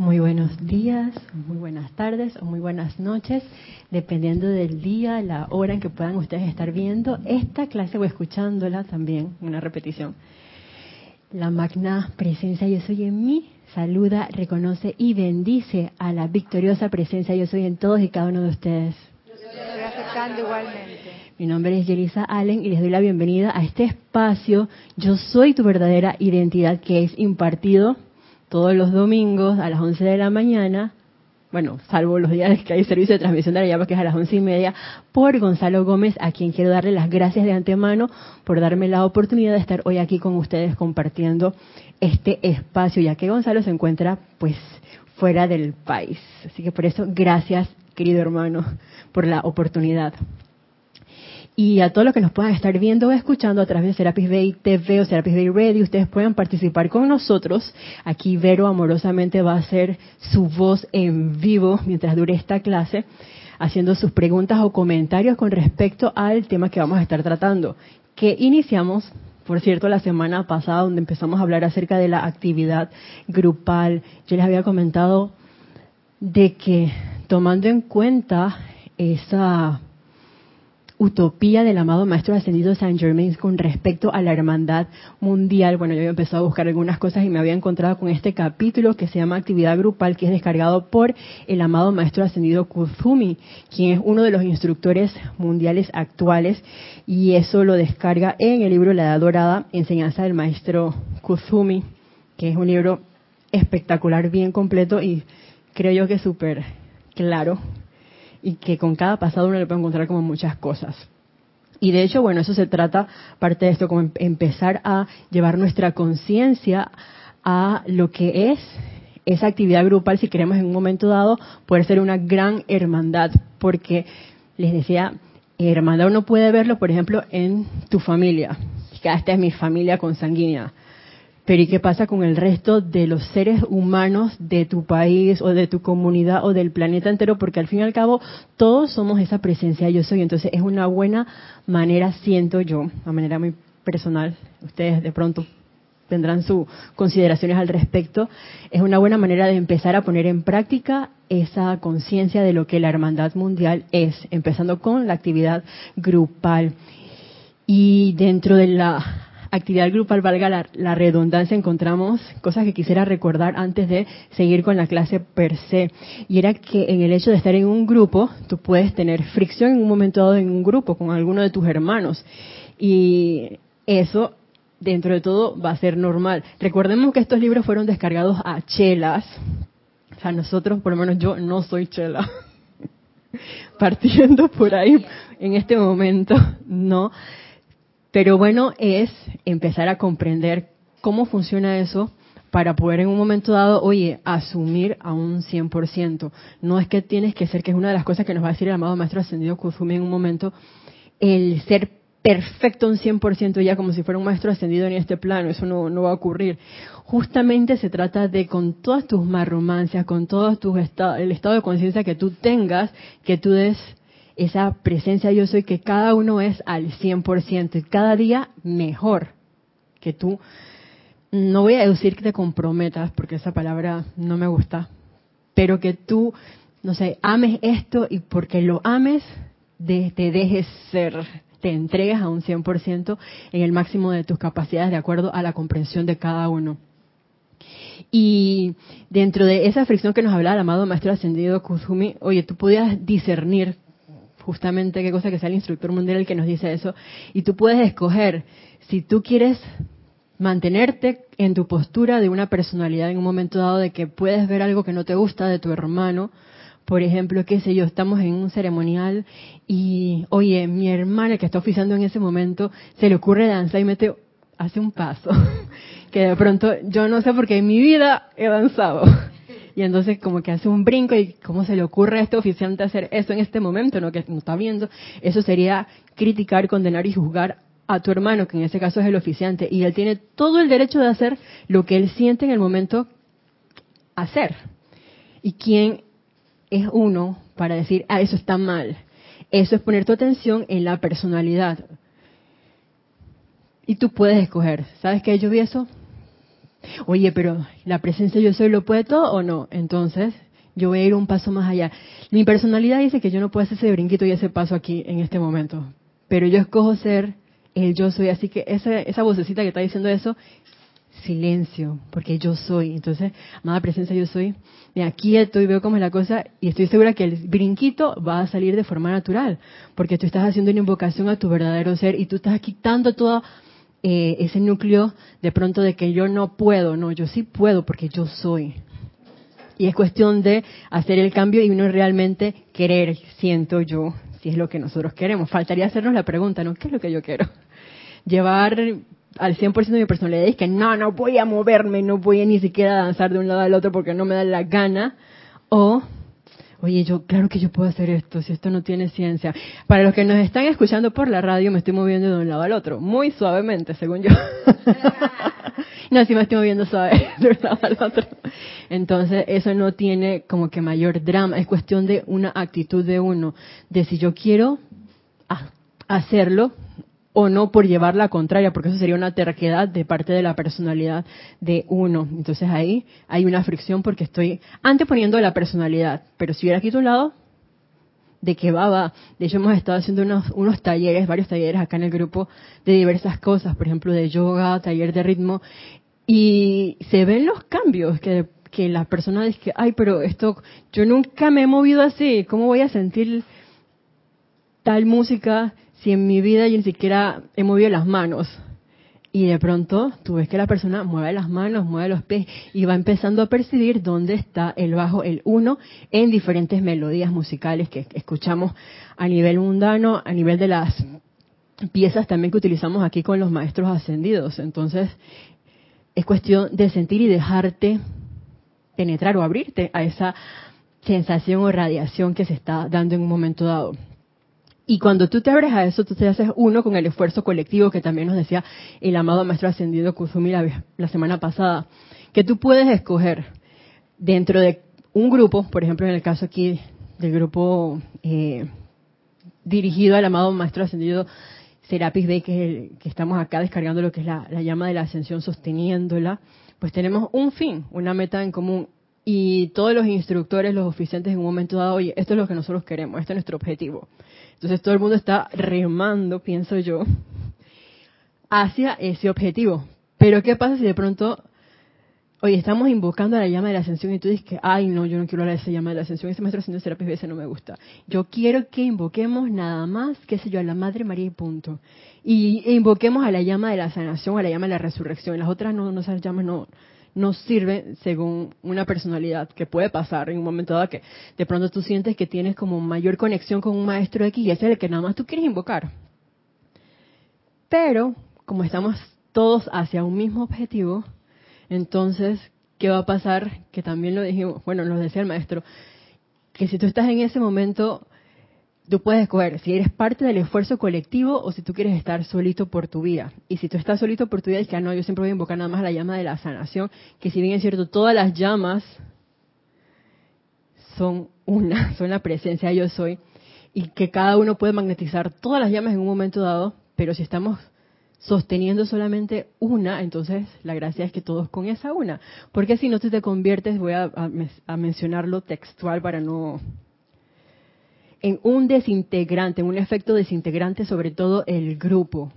Muy buenos días, muy buenas tardes o muy buenas noches, dependiendo del día, la hora en que puedan ustedes estar viendo esta clase o escuchándola también, una repetición. La magna presencia yo soy en mí, saluda, reconoce y bendice a la victoriosa presencia yo soy en todos y cada uno de ustedes. Igualmente. Mi nombre es Yelisa Allen y les doy la bienvenida a este espacio. Yo soy tu verdadera identidad que es impartido todos los domingos a las 11 de la mañana, bueno, salvo los días que hay servicio de transmisión de la llama, que es a las once y media, por Gonzalo Gómez, a quien quiero darle las gracias de antemano por darme la oportunidad de estar hoy aquí con ustedes compartiendo este espacio, ya que Gonzalo se encuentra pues fuera del país. Así que por eso, gracias, querido hermano, por la oportunidad. Y a todos los que nos puedan estar viendo o escuchando a través de Serapis Bay TV o Serapis Bay Radio, ustedes pueden participar con nosotros. Aquí Vero amorosamente va a hacer su voz en vivo mientras dure esta clase, haciendo sus preguntas o comentarios con respecto al tema que vamos a estar tratando, que iniciamos por cierto, la semana pasada, donde empezamos a hablar acerca de la actividad grupal, yo les había comentado de que tomando en cuenta esa utopía del amado Maestro Ascendido Saint Germain con respecto a la hermandad mundial. Bueno, yo había empezado a buscar algunas cosas y me había encontrado con este capítulo que se llama Actividad Grupal, que es descargado por el amado Maestro Ascendido Kuzumi, quien es uno de los instructores mundiales actuales, y eso lo descarga en el libro La Edad Dorada, Enseñanza del Maestro Kuzumi, que es un libro espectacular, bien completo y creo yo que súper claro y que con cada pasado uno le puede encontrar como muchas cosas. Y de hecho, bueno, eso se trata, parte de esto, como em-, empezar a llevar nuestra conciencia a lo que es esa actividad grupal, si queremos en un momento dado poder ser una gran hermandad, porque les decía, hermandad uno puede verlo, por ejemplo, en tu familia, esta es mi familia consanguínea, pero ¿y qué pasa con el resto de los seres humanos de tu país o de tu comunidad o del planeta entero? Porque al fin y al cabo todos somos esa presencia yo soy. Entonces es una buena manera, siento yo, a manera muy personal, ustedes de pronto tendrán sus consideraciones al respecto, es una buena manera de empezar a poner en práctica esa conciencia de lo que la hermandad mundial es, empezando con la actividad grupal. Y dentro de la actividad grupal, valga la, redundancia, encontramos cosas que quisiera recordar antes de seguir con la clase per se. Y era que en el hecho de estar en un grupo, tú puedes tener fricción en un momento dado en un grupo con alguno de tus hermanos. Y eso, dentro de todo, va a ser normal. Recordemos que estos libros fueron descargados a chelas. O sea, nosotros, por lo menos yo, no soy chela. Partiendo por ahí en este momento, no. Pero bueno, es empezar a comprender cómo funciona eso para poder en un momento dado, oye, asumir a un 100%. No es que tienes que ser, que es una de las cosas que nos va a decir el amado Maestro Ascendido Kuzumi en un momento, el ser perfecto un 100% ya como si fuera un Maestro Ascendido en este plano, eso no, va a ocurrir. Justamente se trata de con todas tus marromancias, con todo tus el estado de conciencia que tú tengas, que tú des esa presencia yo soy que cada uno es al 100% y cada día mejor que tú. No voy a decir que te comprometas porque esa palabra no me gusta, pero que tú, no sé, ames esto y porque lo ames, te dejes ser, te entregues a un 100% en el máximo de tus capacidades de acuerdo a la comprensión de cada uno. Y dentro de esa fricción que nos hablaba el amado Maestro Ascendido Kuzumi, oye, tú podías discernir justamente qué cosa que sea el instructor mundial el que nos dice eso. Y tú puedes escoger si tú quieres mantenerte en tu postura de una personalidad en un momento dado de que puedes ver algo que no te gusta de tu hermano. Por ejemplo, qué sé yo, estamos en un ceremonial y, oye, mi hermana que está oficiando en ese momento se le ocurre danzar y mete, hace un paso, que de pronto yo no sé por qué en mi vida he danzado y entonces como que hace un brinco y cómo se le ocurre a este oficiante hacer eso en este momento, ¿no? Que no está viendo. Eso sería criticar, condenar y juzgar a tu hermano, que en ese caso es el oficiante, y él tiene todo el derecho de hacer lo que él siente en el momento hacer. ¿Y quién es uno para decir, ah, eso está mal? Eso es poner tu atención en la personalidad. Y tú puedes escoger. ¿Sabes qué? Yo vi eso Oye, pero la presencia yo soy lo puede todo o no. Entonces, yo voy a ir un paso más allá. Mi personalidad dice que yo no puedo hacer ese brinquito y ese paso aquí en este momento. Pero yo escojo ser el yo soy. Así que esa, esa vocecita que está diciendo eso, silencio, porque yo soy. Entonces, amada presencia, yo soy. Me quieto y veo cómo es la cosa y estoy segura que el brinquito va a salir de forma natural, porque tú estás haciendo una invocación a tu verdadero ser y tú estás quitando todo eh, ese núcleo de pronto de que yo no puedo, no, yo sí puedo porque yo soy. Y es cuestión de hacer el cambio y uno realmente querer, siento yo, si es lo que nosotros queremos. Faltaría hacernos la pregunta, ¿no? ¿Qué es lo que yo quiero? Llevar al 100% de mi personalidad y es que no, no voy a moverme, no voy a ni siquiera danzar de un lado al otro porque no me da la gana. O, oye, yo, claro que yo puedo hacer esto, si esto no tiene ciencia. Para los que nos están escuchando por la radio, me estoy moviendo de un lado al otro, muy suavemente, según yo. no, sí me estoy moviendo suave de un lado al otro. Entonces, eso no tiene como que mayor drama, es cuestión de una actitud de uno, de si yo quiero hacerlo, o no por llevar la contraria, porque eso sería una terquedad de parte de la personalidad de uno. Entonces ahí hay una fricción porque estoy anteponiendo la personalidad. Pero si hubiera aquí tu lado, de que va, va. De hecho, hemos estado haciendo unos, unos talleres, varios talleres acá en el grupo de diversas cosas, por ejemplo, de yoga, taller de ritmo, y se ven los cambios que, que la persona dice que, ay, pero esto, yo nunca me he movido así, ¿cómo voy a sentir tal música si en mi vida yo ni siquiera he movido las manos? Y de pronto tú ves que la persona mueve las manos, mueve los pies y va empezando a percibir dónde está el bajo, el uno, en diferentes melodías musicales que escuchamos a nivel mundano, a nivel de las piezas también que utilizamos aquí con los maestros ascendidos. Entonces, es cuestión de sentir y dejarte penetrar o abrirte a esa sensación o radiación que se está dando en un momento dado. Y cuando tú te abres a eso, tú te haces uno con el esfuerzo colectivo que también nos decía el amado maestro ascendido Kuzumi la, semana pasada, que tú puedes escoger dentro de un grupo, por ejemplo en el caso aquí del grupo eh, dirigido al amado maestro ascendido Serapis Bay, que, que estamos acá descargando lo que es la, la llama de la ascensión, sosteniéndola, pues tenemos un fin, una meta en común. Y todos los instructores, los oficiantes en un momento dado, oye, esto es lo que nosotros queremos, este es nuestro objetivo. Entonces todo el mundo está remando, pienso yo, hacia ese objetivo. Pero ¿qué pasa si de pronto, oye, estamos invocando a la llama de la ascensión y tú dices que, ay, no, yo no quiero hablar de esa llama de la ascensión, ese maestro haciendo terapia ese no me gusta. Yo quiero que invoquemos nada más, qué sé yo, a la Madre María y punto. Y invoquemos a la llama de la sanación, a la llama de la resurrección. Las otras no, no esas llamas no, no sirve según una personalidad que puede pasar en un momento dado que de pronto tú sientes que tienes como mayor conexión con un maestro aquí y ese es el que nada más tú quieres invocar. Pero como estamos todos hacia un mismo objetivo, entonces, ¿qué va a pasar? Que también lo dijimos, bueno, nos decía el maestro, que si tú estás en ese momento tú puedes escoger si eres parte del esfuerzo colectivo o si tú quieres estar solito por tu vida. Y si tú estás solito por tu vida, es que ah, no, yo siempre voy a invocar nada más la llama de la sanación, que si bien es cierto, todas las llamas son una, son la presencia yo soy, y que cada uno puede magnetizar todas las llamas en un momento dado, pero si estamos sosteniendo solamente una, entonces la gracia es que todos con esa una. Porque si no tú te conviertes, voy a mencionarlo textual para no en un desintegrante, en un efecto desintegrante sobre todo el grupo.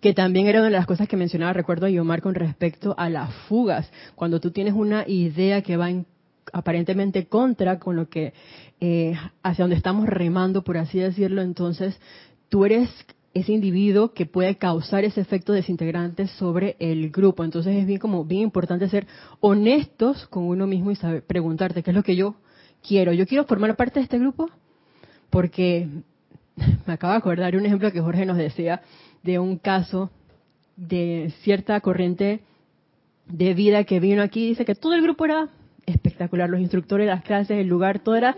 Que también era una de las cosas que mencionaba, recuerdo a Yomar con respecto a las fugas. Cuando tú tienes una idea que va en, aparentemente contra con lo que, eh, hacia donde estamos remando, por así decirlo, entonces tú eres ese individuo que puede causar ese efecto desintegrante sobre el grupo. Entonces es bien como bien importante ser honestos con uno mismo y saber preguntarte qué es lo que yo quiero. Yo quiero formar parte de este grupo porque me acabo de acordar un ejemplo que Jorge nos decía de un caso de cierta corriente de vida que vino aquí. Dice que todo el grupo era espectacular, los instructores, las clases, el lugar, todo era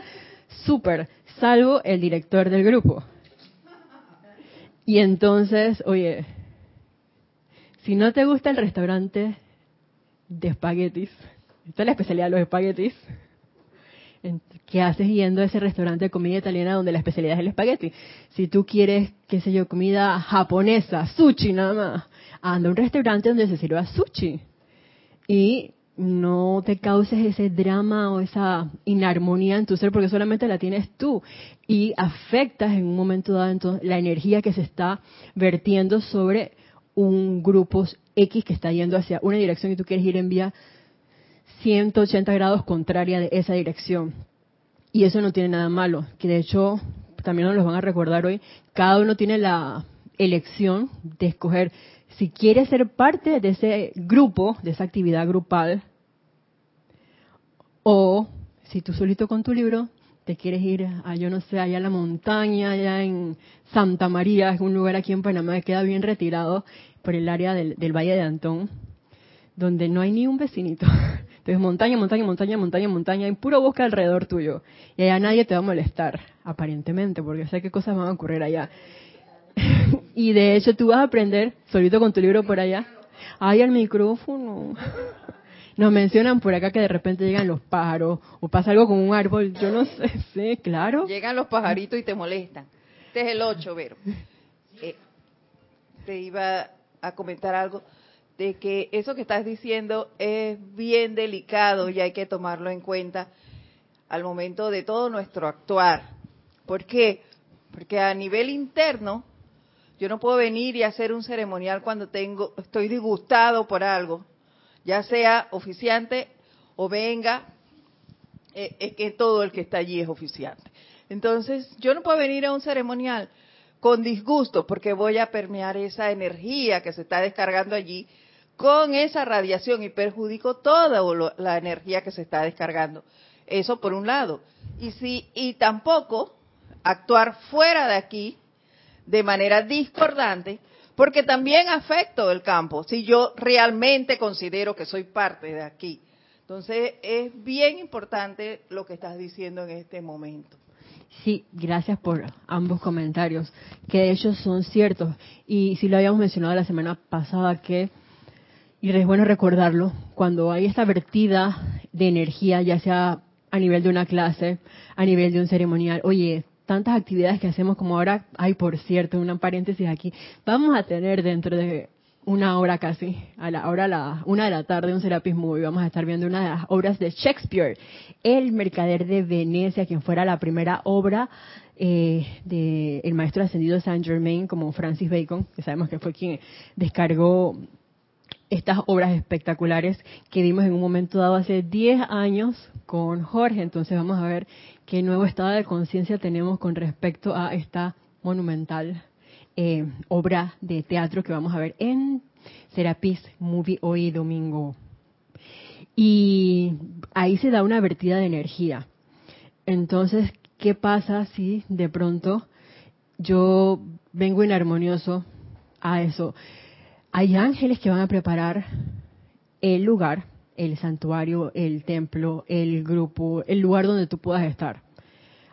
súper, salvo el director del grupo. Y entonces, oye, si no te gusta el restaurante de espaguetis, esta es la especialidad de los espaguetis, ¿Qué haces yendo a ese restaurante de comida italiana donde la especialidad es el espagueti? Si tú quieres, qué sé yo, comida japonesa, sushi nada más, anda a un restaurante donde se sirva sushi. y no te causes ese drama o esa inarmonía en tu ser porque solamente la tienes tú y afectas en un momento dado entonces la energía que se está vertiendo sobre un grupo X que está yendo hacia una dirección y tú quieres ir en vía 180 grados contraria de esa dirección. Y eso no tiene nada malo, que de hecho también nos van a recordar hoy, cada uno tiene la elección de escoger si quiere ser parte de ese grupo, de esa actividad grupal, o si tú solito con tu libro te quieres ir a, yo no sé, allá a la montaña, allá en Santa María, es un lugar aquí en Panamá que queda bien retirado por el área del, del Valle de Antón, donde no hay ni un vecinito. Entonces, montaña, montaña, montaña, montaña, montaña, y puro bosque alrededor tuyo. Y allá nadie te va a molestar, aparentemente, porque sé qué cosas van a ocurrir allá. y de hecho, tú vas a aprender, solito con tu libro por allá. Ay, el micrófono. Nos mencionan por acá que de repente llegan los pájaros o pasa algo con un árbol. Yo no sé, sí, claro. Llegan los pajaritos y te molestan. Este es el 8, Vero. Eh, te iba a comentar algo de que eso que estás diciendo es bien delicado y hay que tomarlo en cuenta al momento de todo nuestro actuar. ¿Por qué? Porque a nivel interno yo no puedo venir y hacer un ceremonial cuando tengo estoy disgustado por algo, ya sea oficiante o venga, eh, es que todo el que está allí es oficiante. Entonces, yo no puedo venir a un ceremonial con disgusto porque voy a permear esa energía que se está descargando allí con esa radiación y perjudico toda la energía que se está descargando. Eso por un lado. Y si y tampoco actuar fuera de aquí de manera discordante, porque también afecto el campo, si yo realmente considero que soy parte de aquí. Entonces, es bien importante lo que estás diciendo en este momento. Sí, gracias por ambos comentarios, que de hecho son ciertos. Y si lo habíamos mencionado la semana pasada, que y es bueno recordarlo, cuando hay esta vertida de energía, ya sea a nivel de una clase, a nivel de un ceremonial, oye, tantas actividades que hacemos como ahora, hay por cierto, una paréntesis aquí, vamos a tener dentro de una hora casi, a la hora la una de la tarde, un Serapis Movie, vamos a estar viendo una de las obras de Shakespeare, El Mercader de Venecia, quien fuera la primera obra eh, del maestro ascendido Saint Germain, como Francis Bacon, que sabemos que fue quien descargó estas obras espectaculares que vimos en un momento dado hace 10 años con Jorge. Entonces vamos a ver qué nuevo estado de conciencia tenemos con respecto a esta monumental eh, obra de teatro que vamos a ver en Serapis Movie hoy domingo. Y ahí se da una vertida de energía. Entonces, ¿qué pasa si de pronto yo vengo inarmonioso a eso? Hay ángeles que van a preparar el lugar, el santuario, el templo, el grupo, el lugar donde tú puedas estar,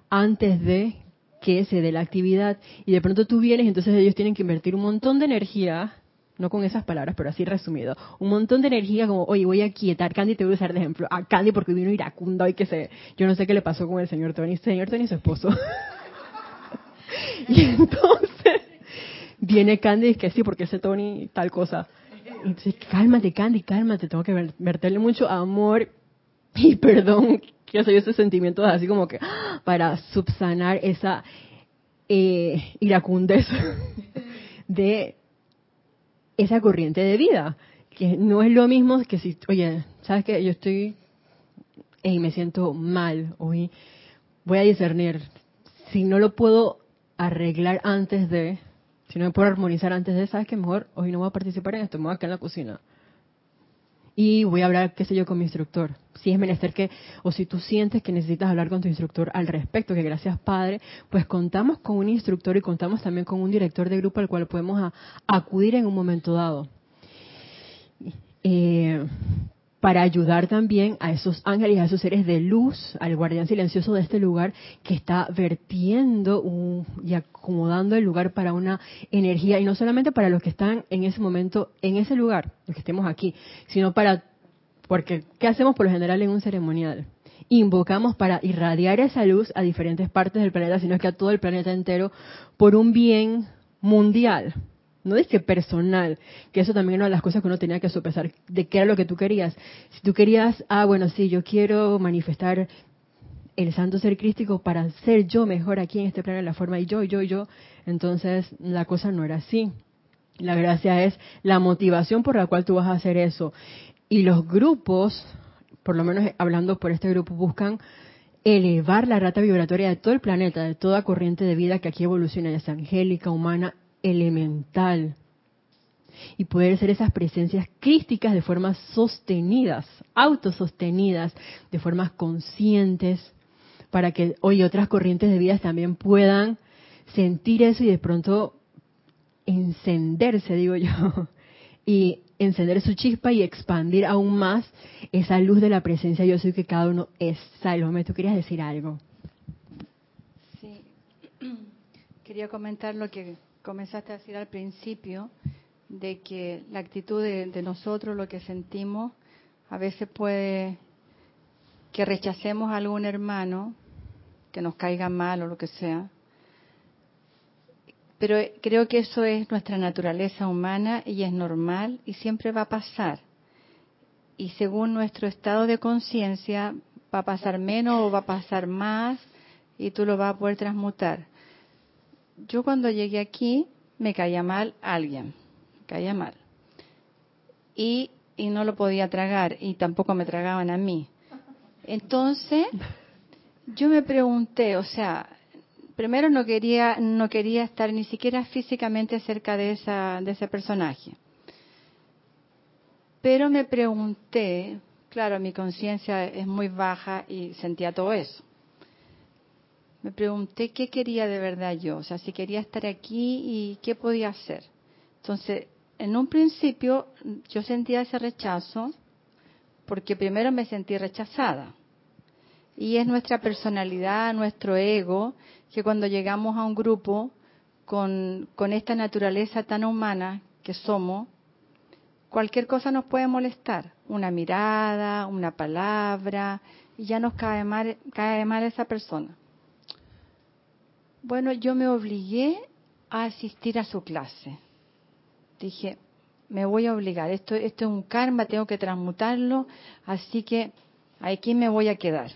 antes de que se dé la actividad. Y de pronto tú vienes, entonces ellos tienen que invertir un montón de energía, no con esas palabras, pero así resumido, un montón de energía como, oye, voy a quietar, Candy te voy a usar de ejemplo, a Candy porque vino iracundo y que sé, yo no sé qué le pasó con el señor Tony, señor Tony su esposo. y entonces viene Candy y que sí, porque ese Tony tal cosa. Entonces, cálmate, Candy, cálmate, tengo que verterle mucho amor y perdón, que soy ese sentimiento así como que para subsanar esa eh, iracundez de esa corriente de vida, que no es lo mismo que si, oye, ¿sabes qué? Yo estoy y me siento mal hoy, voy a discernir, si no lo puedo arreglar antes de, si no me puedo armonizar antes de, ¿sabes que Mejor hoy no voy a participar en esto, me voy a quedar en la cocina. Y voy a hablar, qué sé yo, con mi instructor. Si es menester que, o si tú sientes que necesitas hablar con tu instructor al respecto, que gracias Padre, pues contamos con un instructor y contamos también con un director de grupo al cual podemos acudir en un momento dado. Eh, para ayudar también a esos ángeles, a esos seres de luz, al guardián silencioso de este lugar que está vertiendo y acomodando el lugar para una energía, y no solamente para los que están en ese momento en ese lugar, los que estemos aquí, sino para, porque ¿qué hacemos por lo general en un ceremonial? Invocamos para irradiar esa luz a diferentes partes del planeta, sino que a todo el planeta entero, por un bien mundial no dice personal, que eso también era una de las cosas que uno tenía que sopesar, de qué era lo que tú querías. Si tú querías, ah, bueno, sí, yo quiero manifestar el santo ser crístico para ser yo mejor aquí en este plano de la forma y yo, yo, yo, entonces la cosa no era así. La gracia es la motivación por la cual tú vas a hacer eso. Y los grupos, por lo menos hablando por este grupo, buscan elevar la rata vibratoria de todo el planeta, de toda corriente de vida que aquí evoluciona, ya sea angélica, humana, elemental. Y poder ser esas presencias crísticas de formas sostenidas, autosostenidas, de formas conscientes, para que hoy otras corrientes de vida también puedan sentir eso y de pronto encenderse, digo yo, y encender su chispa y expandir aún más esa luz de la presencia yo soy que cada uno es. Salome, ¿tú querías decir algo? Sí, quería comentar lo que comenzaste a decir al principio, de que la actitud de, nosotros, lo que sentimos, a veces puede que rechacemos a algún hermano, que nos caiga mal o lo que sea, pero creo que eso es nuestra naturaleza humana y es normal y siempre va a pasar. Y según nuestro estado de conciencia, va a pasar menos o va a pasar más y tú lo vas a poder transmutar. Yo cuando llegué aquí me caía mal alguien, me caía mal. Y, y no lo podía tragar y tampoco me tragaban a mí. Entonces, yo me pregunté, o sea, primero no quería no quería estar ni siquiera físicamente cerca de esa de ese personaje pero me pregunté claro mi conciencia es muy baja y sentía todo eso me pregunté qué quería de verdad yo o sea si quería estar aquí y qué podía hacer. Entonces en un principio yo sentía ese rechazo porque primero me sentí rechazada. Y es nuestra personalidad, nuestro ego, que cuando llegamos a un grupo con, esta naturaleza tan humana que somos, cualquier cosa nos puede molestar, una mirada, una palabra, y ya nos cae mal, cae mal esa persona. Bueno, yo me obligué a asistir a su clase. Dije, me voy a obligar, esto, esto es un karma, tengo que transmutarlo, así que aquí me voy a quedar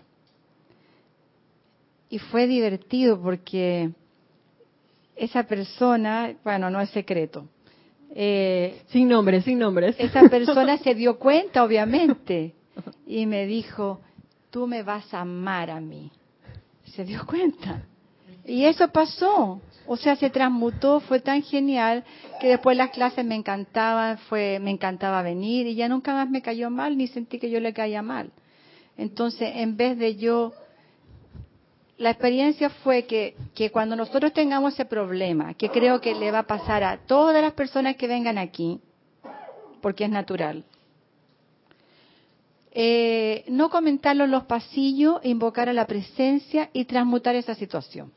y fue divertido porque esa persona, bueno, no es secreto. Eh, sin nombres, sin nombres. Esa persona se dio cuenta, obviamente, y me dijo, tú me vas a amar a mí. Se dio cuenta. Y eso pasó. O sea, se transmutó, fue tan genial que después las clases me encantaban, fue, me encantaba venir y ya nunca más me cayó mal ni sentí que yo le caía mal. Entonces, en vez de yo la experiencia fue que, que cuando nosotros tengamos ese problema, que creo que le va a pasar a todas las personas que vengan aquí, porque es natural, eh, no comentarlo en los pasillos, invocar a la presencia y transmutar esa situación.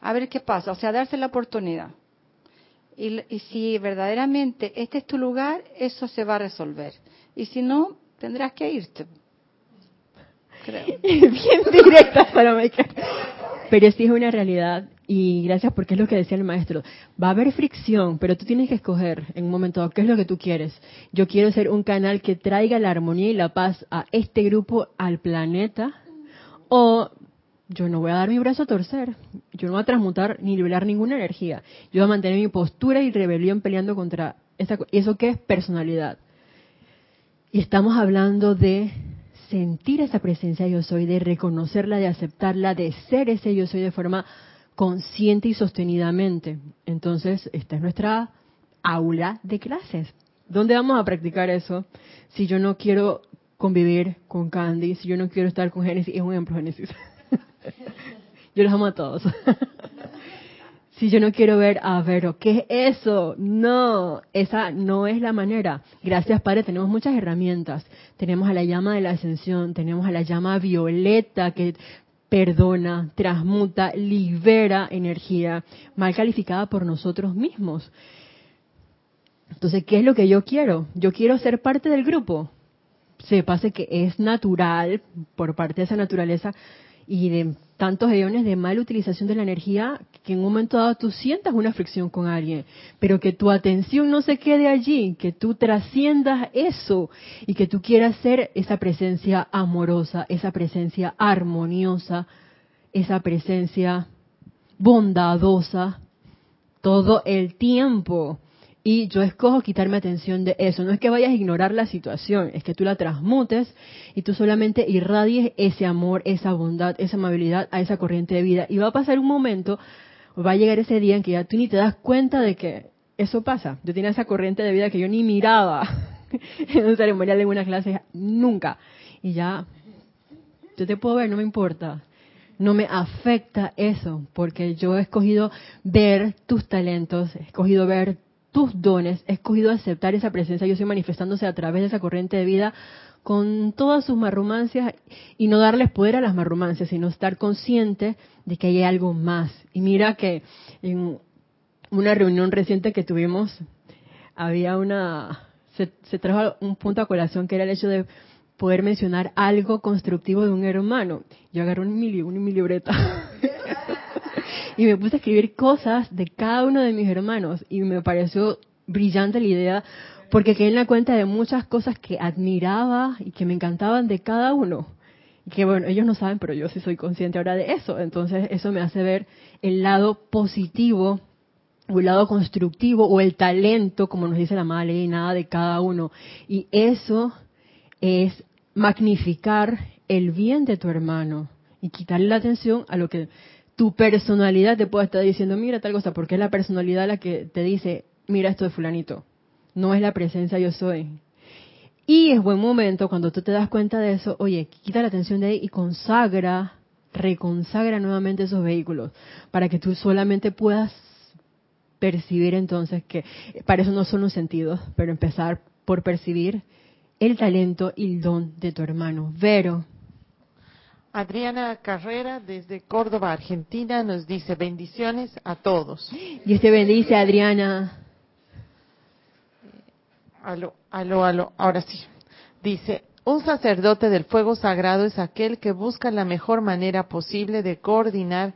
A ver qué pasa, o sea, darse la oportunidad. Y, y, si verdaderamente este es tu lugar, eso se va a resolver. Y si no, tendrás que irte. Bien directa, Pero sí es una realidad y gracias porque es lo que decía el maestro. Va a haber fricción, pero tú tienes que escoger en un momento qué es lo que tú quieres. Yo quiero ser un canal que traiga la armonía y la paz a este grupo, al planeta, o yo no voy a dar mi brazo a torcer. Yo no voy a transmutar ni liberar ninguna energía. Yo voy a mantener mi postura y rebelión peleando contra esa, eso que es personalidad. Y estamos hablando de sentir esa presencia yo soy, de reconocerla, de aceptarla, de ser ese yo soy de forma consciente y sostenidamente. Entonces, esta es nuestra aula de clases. ¿Dónde vamos a practicar eso? Si yo no quiero convivir con Candy, si yo no quiero estar con Génesis, es un ejemplo Génesis. yo los amo a todos. si yo no quiero ver a Vero, ¿qué es eso? No, esa no es la manera. Gracias, Padre, tenemos muchas herramientas. Tenemos a la llama de la ascensión, tenemos a la llama violeta que perdona, transmuta, libera energía mal calificada por nosotros mismos. Entonces, ¿qué es lo que yo quiero? Yo quiero ser parte del grupo. Se pase que es natural por parte de esa naturaleza y de tantos eones de mala utilización de la energía que en un momento dado tú sientas una fricción con alguien, pero que tu atención no se quede allí, que tú trasciendas eso y que tú quieras ser esa presencia amorosa, esa presencia armoniosa, esa presencia bondadosa todo el tiempo. Y yo escojo quitarme atención de eso. No es que vayas a ignorar la situación, es que tú la transmutes y tú solamente irradies ese amor, esa bondad, esa amabilidad a esa corriente de vida. Y va a pasar un momento, va a llegar ese día en que ya tú ni te das cuenta de que eso pasa. Yo tenía esa corriente de vida que yo ni miraba en un ceremonial en una clase, nunca. Y ya, yo te puedo ver, no me importa no me afecta eso, porque yo he escogido ver tus talentos, he escogido ver tus dones, he escogido aceptar esa presencia, yo estoy manifestándose a través de esa corriente de vida con todas sus marrumancias y no darles poder a las marrumancias, sino estar consciente de que hay algo más. Y mira que en una reunión reciente que tuvimos, había una, se, se trajo un punto a colación que era el hecho de poder mencionar algo constructivo de un hermano. Yo agarré un mi libreta y me puse a escribir cosas de cada uno de mis hermanos y me pareció brillante la idea porque quedé en la cuenta de muchas cosas que admiraba y que me encantaban de cada uno. Y que bueno, ellos no saben, pero yo sí soy consciente ahora de eso. Entonces eso me hace ver el lado positivo o el lado constructivo o el talento, como nos dice la madre nada de cada uno. Y eso es magnificar el bien de tu hermano y quitarle la atención a lo que tu personalidad te pueda estar diciendo, mira tal cosa, porque es la personalidad la que te dice, mira esto de fulanito, no es la presencia yo soy. Y es buen momento cuando tú te das cuenta de eso, oye, quita la atención de ahí y consagra, reconsagra nuevamente esos vehículos, para que tú solamente puedas percibir entonces que, para eso no son los sentidos, pero empezar por percibir el talento y el don de tu hermano. Vero. Adriana Carrera desde Córdoba, Argentina, nos dice bendiciones a todos. Dios te bendice, Adriana. Aló, aló, aló, ahora sí. Dice, un sacerdote del fuego sagrado es aquel que busca la mejor manera posible de coordinar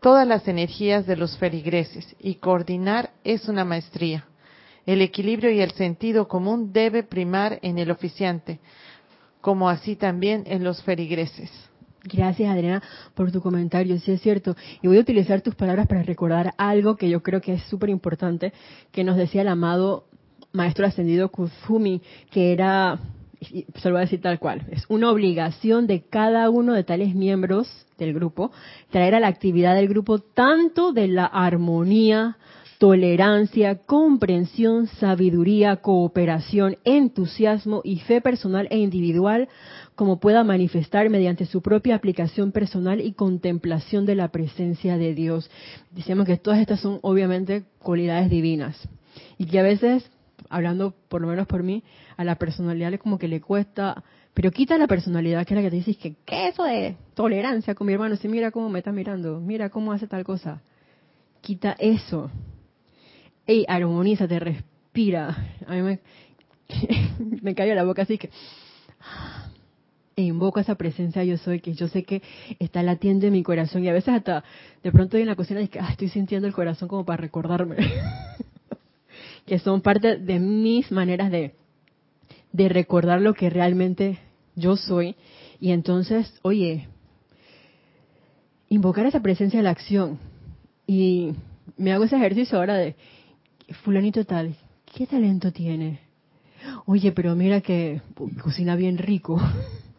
todas las energías de los feligreses y coordinar es una maestría. El equilibrio y el sentido común debe primar en el oficiante, como así también en los feligreses. Gracias, Adriana, por tu comentario. Sí, es cierto. Y voy a utilizar tus palabras para recordar algo que yo creo que es súper importante, que nos decía el amado maestro ascendido Kuzumi, que era, se lo voy a decir tal cual, es una obligación de cada uno de tales miembros del grupo traer a la actividad del grupo tanto de la armonía, tolerancia, comprensión, sabiduría, cooperación, entusiasmo y fe personal e individual como pueda manifestar mediante su propia aplicación personal y contemplación de la presencia de Dios. Decimos que todas estas son obviamente cualidades divinas y que a veces, hablando por lo menos por mí, a la personalidad le como que le cuesta, pero quita la personalidad que es la que te dices que, ¿qué es eso de tolerancia con mi hermano? Si mira cómo me está mirando, mira cómo hace tal cosa. Quita eso ey, te respira. A mí me, me cayó la boca así que e invoco esa presencia yo soy, que yo sé que está latiendo en mi corazón y a veces hasta de pronto en la cocina y que ah, estoy sintiendo el corazón como para recordarme que son parte de mis maneras de, de recordar lo que realmente yo soy y entonces, oye, invocar esa presencia de la acción y me hago ese ejercicio ahora de fulanito tal, ¿qué talento tiene? Oye, pero mira que cocina bien rico.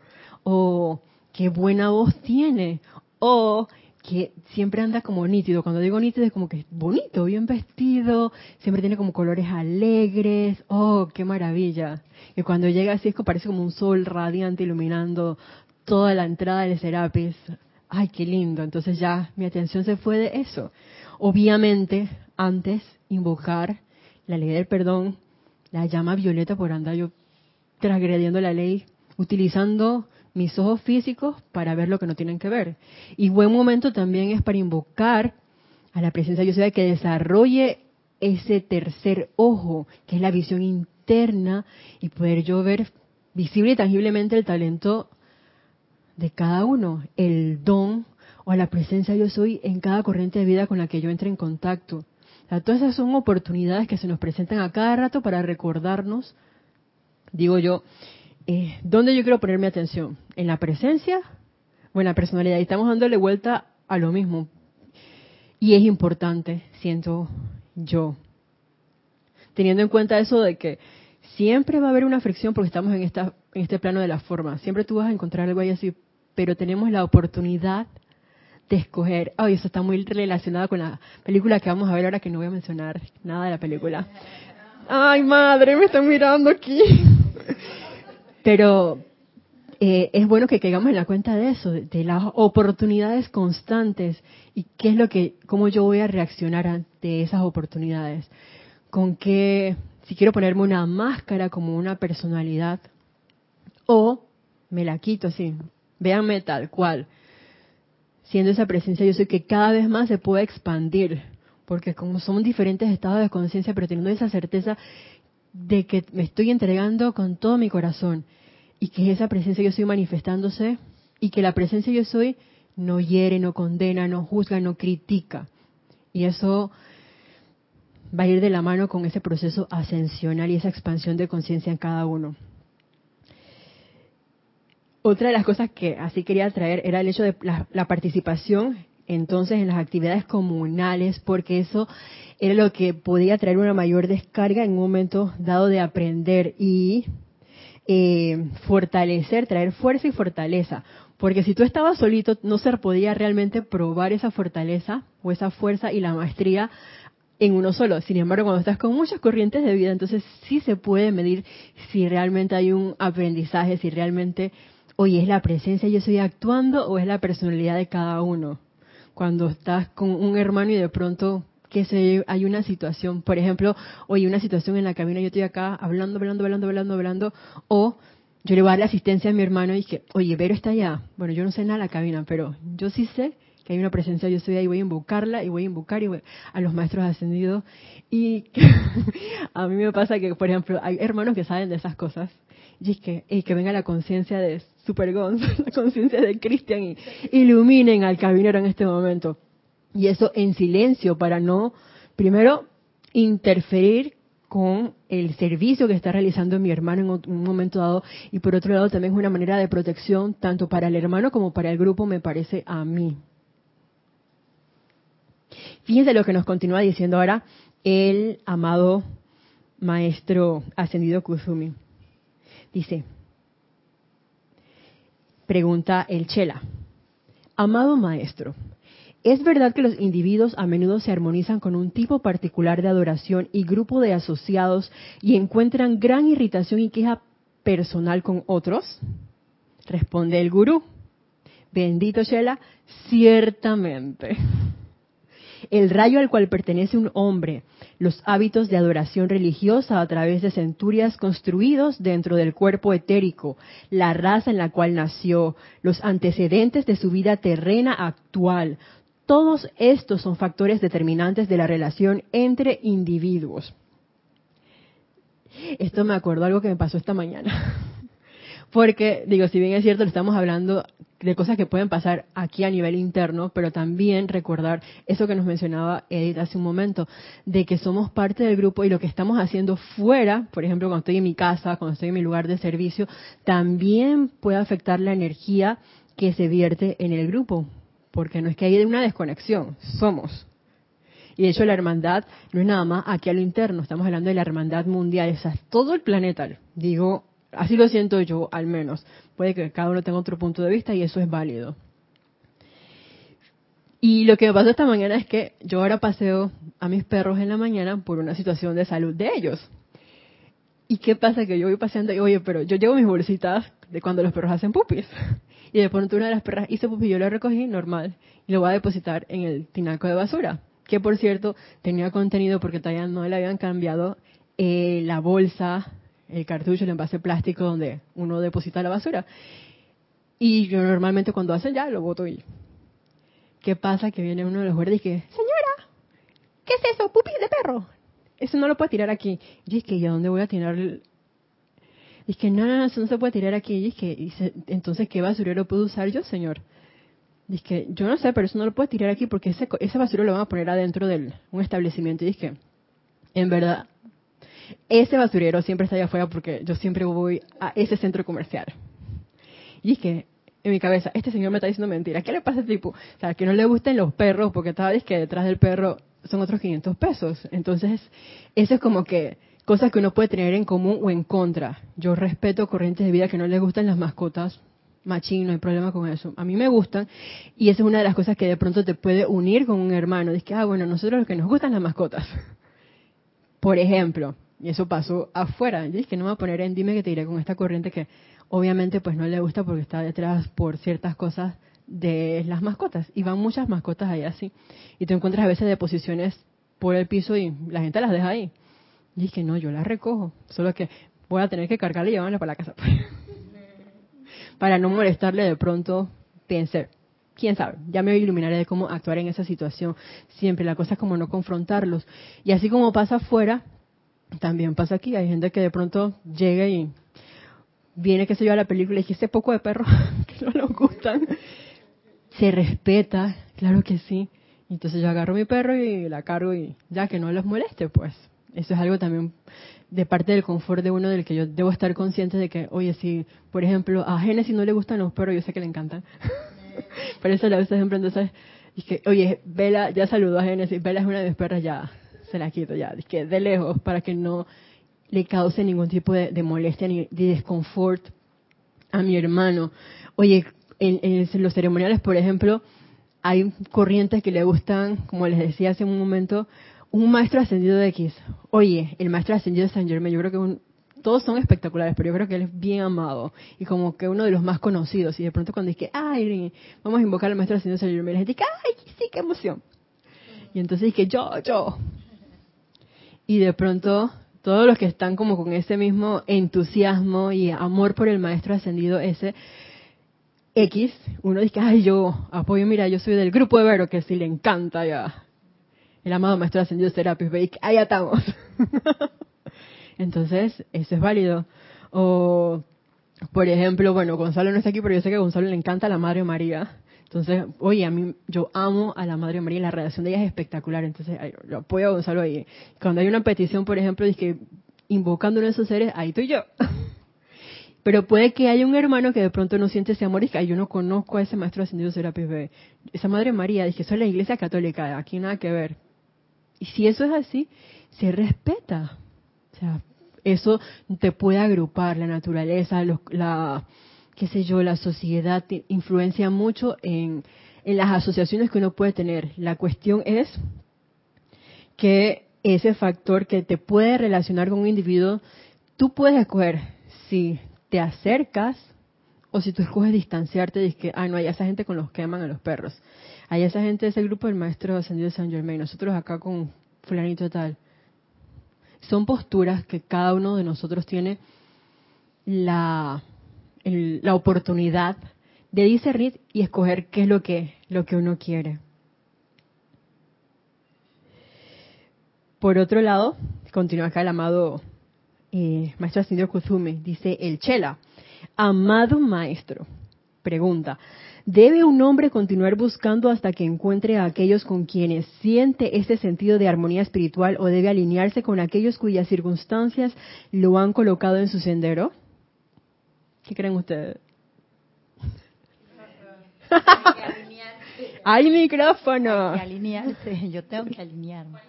o qué buena voz tiene. O que siempre anda como nítido. Cuando digo nítido es como que es bonito, bien vestido, siempre tiene como colores alegres. Oh, qué maravilla. Y cuando llega así es que parece como un sol radiante iluminando toda la entrada del Serapis. Ay, qué lindo. Entonces ya mi atención se fue de eso. Obviamente, antes invocar la ley del perdón, la llama violeta por andar yo transgrediendo la ley, utilizando mis ojos físicos para ver lo que no tienen que ver. Y buen momento también es para invocar a la presencia yo sea que desarrolle ese tercer ojo, que es la visión interna, y poder yo ver visible y tangiblemente el talento de cada uno, el don o la presencia yo soy en cada corriente de vida con la que yo entre en contacto. Todas esas son oportunidades que se nos presentan a cada rato para recordarnos, digo yo, eh, ¿dónde yo quiero poner mi atención? ¿En la presencia o en la personalidad? Y estamos dándole vuelta a lo mismo. Y es importante, siento yo, teniendo en cuenta eso de que siempre va a haber una fricción porque estamos en, esta, en este plano de la forma. Siempre tú vas a encontrar algo ahí así, pero tenemos la oportunidad de escoger. Ay, eso está muy relacionado con la película que vamos a ver ahora, que no voy a mencionar nada de la película. Ay, madre, me están mirando aquí. Pero eh, es bueno que caigamos en la cuenta de eso, de, las oportunidades constantes y qué es lo que, cómo yo voy a reaccionar ante esas oportunidades. Con qué, si quiero ponerme una máscara como una personalidad o me la quito así, véanme tal cual, siendo esa presencia yo soy que cada vez más se puede expandir, porque como son diferentes estados de conciencia, pero teniendo esa certeza de que me estoy entregando con todo mi corazón y que esa presencia yo soy manifestándose y que la presencia yo soy no hiere, no condena, no juzga, no critica. Y eso va a ir de la mano con ese proceso ascensional y esa expansión de conciencia en cada uno. Otra de las cosas que así quería traer era el hecho de la, participación entonces en las actividades comunales, porque eso era lo que podía traer una mayor descarga en un momento dado de aprender y eh, fortalecer, traer fuerza y fortaleza. Porque si tú estabas solito, no se podía realmente probar esa fortaleza o esa fuerza y la maestría en uno solo. Sin embargo, cuando estás con muchas corrientes de vida, entonces sí se puede medir si realmente hay un aprendizaje, si realmente oye, ¿es la presencia yo estoy actuando o es la personalidad de cada uno? Cuando estás con un hermano y de pronto que se, hay una situación, por ejemplo, oye, una situación en la cabina, yo estoy acá hablando, hablando, hablando, hablando, hablando, o yo le voy a dar la asistencia a mi hermano y que, oye, Vero está allá. Bueno, yo no sé nada de la cabina, pero yo sí sé que hay una presencia, yo estoy ahí, voy a invocarla y voy a invocar y a los maestros ascendidos. Y a mí me pasa que, por ejemplo, hay hermanos que saben de esas cosas y es que, y que venga la conciencia de Super Gons, la conciencia de Cristian y iluminen al cabinero en este momento. Y eso en silencio para no, primero, interferir con el servicio que está realizando mi hermano en un momento dado y por otro lado también es una manera de protección tanto para el hermano como para el grupo me parece a mí. Fíjense lo que nos continúa diciendo ahora el amado maestro ascendido Kuzumi. Dice, pregunta el Chela, amado maestro, ¿es verdad que los individuos a menudo se armonizan con un tipo particular de adoración y grupo de asociados y encuentran gran irritación y queja personal con otros? Responde el gurú. Bendito Chela, ciertamente el rayo al cual pertenece un hombre, los hábitos de adoración religiosa a través de centurias construidos dentro del cuerpo etérico, la raza en la cual nació, los antecedentes de su vida terrena actual, todos estos son factores determinantes de la relación entre individuos. Esto me acuerdo algo que me pasó esta mañana. Porque, digo, si bien es cierto, estamos hablando de cosas que pueden pasar aquí a nivel interno, pero también recordar eso que nos mencionaba Edith hace un momento, de que somos parte del grupo y lo que estamos haciendo fuera, por ejemplo, cuando estoy en mi casa, cuando estoy en mi lugar de servicio, también puede afectar la energía que se vierte en el grupo, porque no es que haya una desconexión, somos. Y de hecho la hermandad no es nada más aquí a lo interno, estamos hablando de la hermandad mundial, es todo el planeta, digo Así lo siento yo, al menos. Puede que cada uno tenga otro punto de vista y eso es válido. Y lo que me pasó esta mañana es que yo ahora paseo a mis perros en la mañana por una situación de salud de ellos. ¿Y qué pasa? Que yo voy paseando y, oye, pero yo llevo mis bolsitas de cuando los perros hacen pupis. Y de pronto una de las perras hizo pupis, yo lo recogí normal y lo voy a depositar en el tinaco de basura. Que por cierto tenía contenido porque todavía no le habían cambiado eh, la bolsa el cartucho, el envase plástico donde uno deposita la basura. Y yo normalmente cuando hacen ya lo boto y... ¿Qué pasa? Que viene uno de los guardias y que, señora, ¿qué es eso? Pupis de perro. Eso no lo puede tirar aquí. Y es que, ¿y a dónde voy a tirar el... Es que, no, no, no, eso no se puede tirar aquí. Y que, entonces, ¿qué basurero puedo usar yo, señor? Dice yo no sé, pero eso no lo puedes tirar aquí porque ese, ese basurero lo van a poner adentro de un establecimiento. Y dije, en verdad, ese basurero siempre está allá afuera porque yo siempre voy a ese centro comercial. Y dije, en mi cabeza, este señor me está diciendo mentira. ¿Qué le pasa a este tipo? O sea, que no le gusten los perros porque estaba que detrás del perro son otros 500 pesos. Entonces, eso es como que cosas que uno puede tener en común o en contra. Yo respeto corrientes de vida que no les gustan las mascotas. Machín, no hay problema con eso. A mí me gustan y esa es una de las cosas que de pronto te puede unir con un hermano. Dice que, ah, bueno, nosotros los que nos gustan las mascotas. Por ejemplo, y eso pasó afuera. Yo dije que no me voy a poner en dime que te iré con esta corriente que obviamente pues no le gusta porque está detrás por ciertas cosas de las mascotas. Y van muchas mascotas ahí así. Y te encuentras a veces de posiciones por el piso y la gente las deja ahí. Y dije, no, yo las recojo. Solo que voy a tener que cargarla y llevarla para la casa. para no molestarle de pronto, pensé, quién sabe, ya me iluminaré de cómo actuar en esa situación. Siempre la cosa es como no confrontarlos. Y así como pasa afuera, también pasa aquí. Hay gente que de pronto llega y viene, qué sé yo, a la película y dice, ese poco de perro que no nos gustan. Se respeta, claro que sí. Entonces yo agarro mi perro y la cargo y ya que no los moleste, pues. Eso es algo también de parte del confort de uno del que yo debo estar consciente de que, oye, si, por ejemplo, a Génesis no le gustan los perros, yo sé que le encantan. Pero eso a veces ejemplo, entonces, que, oye, Vela ya saludó a Génesis, Vela es una de mis perras, ya se la quito, ya, que de lejos, para que no le cause ningún tipo de, molestia ni de desconfort a mi hermano. Oye, en, los ceremoniales, por ejemplo, hay corrientes que le gustan, como les decía hace un momento, un maestro ascendido de X. Oye, el maestro ascendido de San Germain, yo creo que todos son espectaculares, pero yo creo que él es bien amado y como que uno de los más conocidos. Y de pronto cuando dice, ay, vamos a invocar al maestro ascendido de San Germain, les dice, ay, sí, qué emoción. Y entonces dije, yo, yo. Y de pronto todos los que están como con ese mismo entusiasmo y amor por el maestro ascendido ese X, uno dice, ay, yo apoyo, mira, yo soy del grupo de Vero, que sí le encanta ya el amado maestro ascendido Serapis Bake, ahí estamos. Entonces, eso es válido. O, por ejemplo, bueno, Gonzalo no está aquí, pero yo sé que a Gonzalo le encanta la Madre María. Entonces, oye, a mí, yo amo a la Madre María la relación de ella es espectacular. Entonces, lo apoyo a Gonzalo ahí. Cuando hay una petición, por ejemplo, dice que invocando a esos seres, ahí estoy yo. Pero puede que haya un hermano que de pronto no siente ese amor y que yo no conozco a ese maestro ascendido Serapis B. Esa Madre María, dije, eso es la iglesia católica, aquí nada que ver. Y si eso es así, se respeta. O sea, eso te puede agrupar, la naturaleza, la, qué sé yo, la sociedad influencia mucho en, las asociaciones que uno puede tener. La cuestión es que ese factor que te puede relacionar con un individuo, tú puedes escoger si te acercas o si tú escoges distanciarte y que, ah, no, hay esa gente con los que aman a los perros. Hay esa gente, ese grupo del maestro ascendido de San Germain, nosotros acá con fulanito tal. Son posturas que cada uno de nosotros tiene la la oportunidad de discernir y escoger qué es lo que, lo que uno quiere. Por otro lado, continúa acá el amado eh, maestro Ascendido Kuzumi, dice el Chela, amado maestro, pregunta, ¿debe un hombre continuar buscando hasta que encuentre a aquellos con quienes siente ese sentido de armonía espiritual o debe alinearse con aquellos cuyas circunstancias lo han colocado en su sendero? ¿Qué creen ustedes? Hay micrófono. alinearse, yo tengo que alinearme.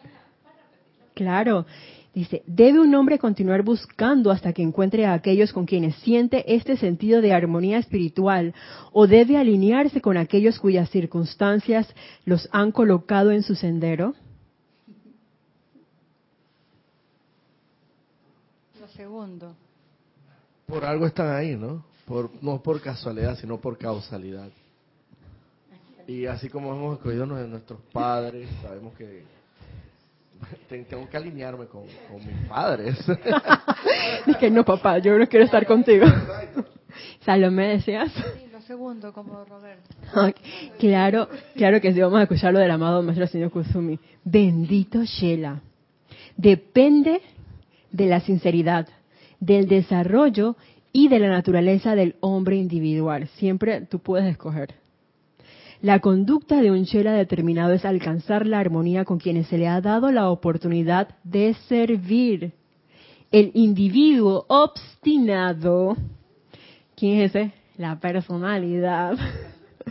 Claro. Dice, ¿debe un hombre continuar buscando hasta que encuentre a aquellos con quienes siente este sentido de armonía espiritual o debe alinearse con aquellos cuyas circunstancias los han colocado en su sendero? Lo segundo por algo están ahí, ¿no? Por, no por casualidad, sino por causalidad. Y así como hemos escogido de nuestros padres, sabemos que tengo que alinearme con, mis padres. Dije, no, papá, yo no quiero estar contigo. Salomé, ¿decías? Sí, lo segundo, como Roberto. Claro, claro que sí, vamos a escuchar lo del amado maestro señor Kusumi. Bendito Shela. Depende de la sinceridad del desarrollo y de la naturaleza del hombre individual. Siempre tú puedes escoger. La conducta de un chela determinado es alcanzar la armonía con quienes se le ha dado la oportunidad de servir. El individuo obstinado, ¿quién es ese? La personalidad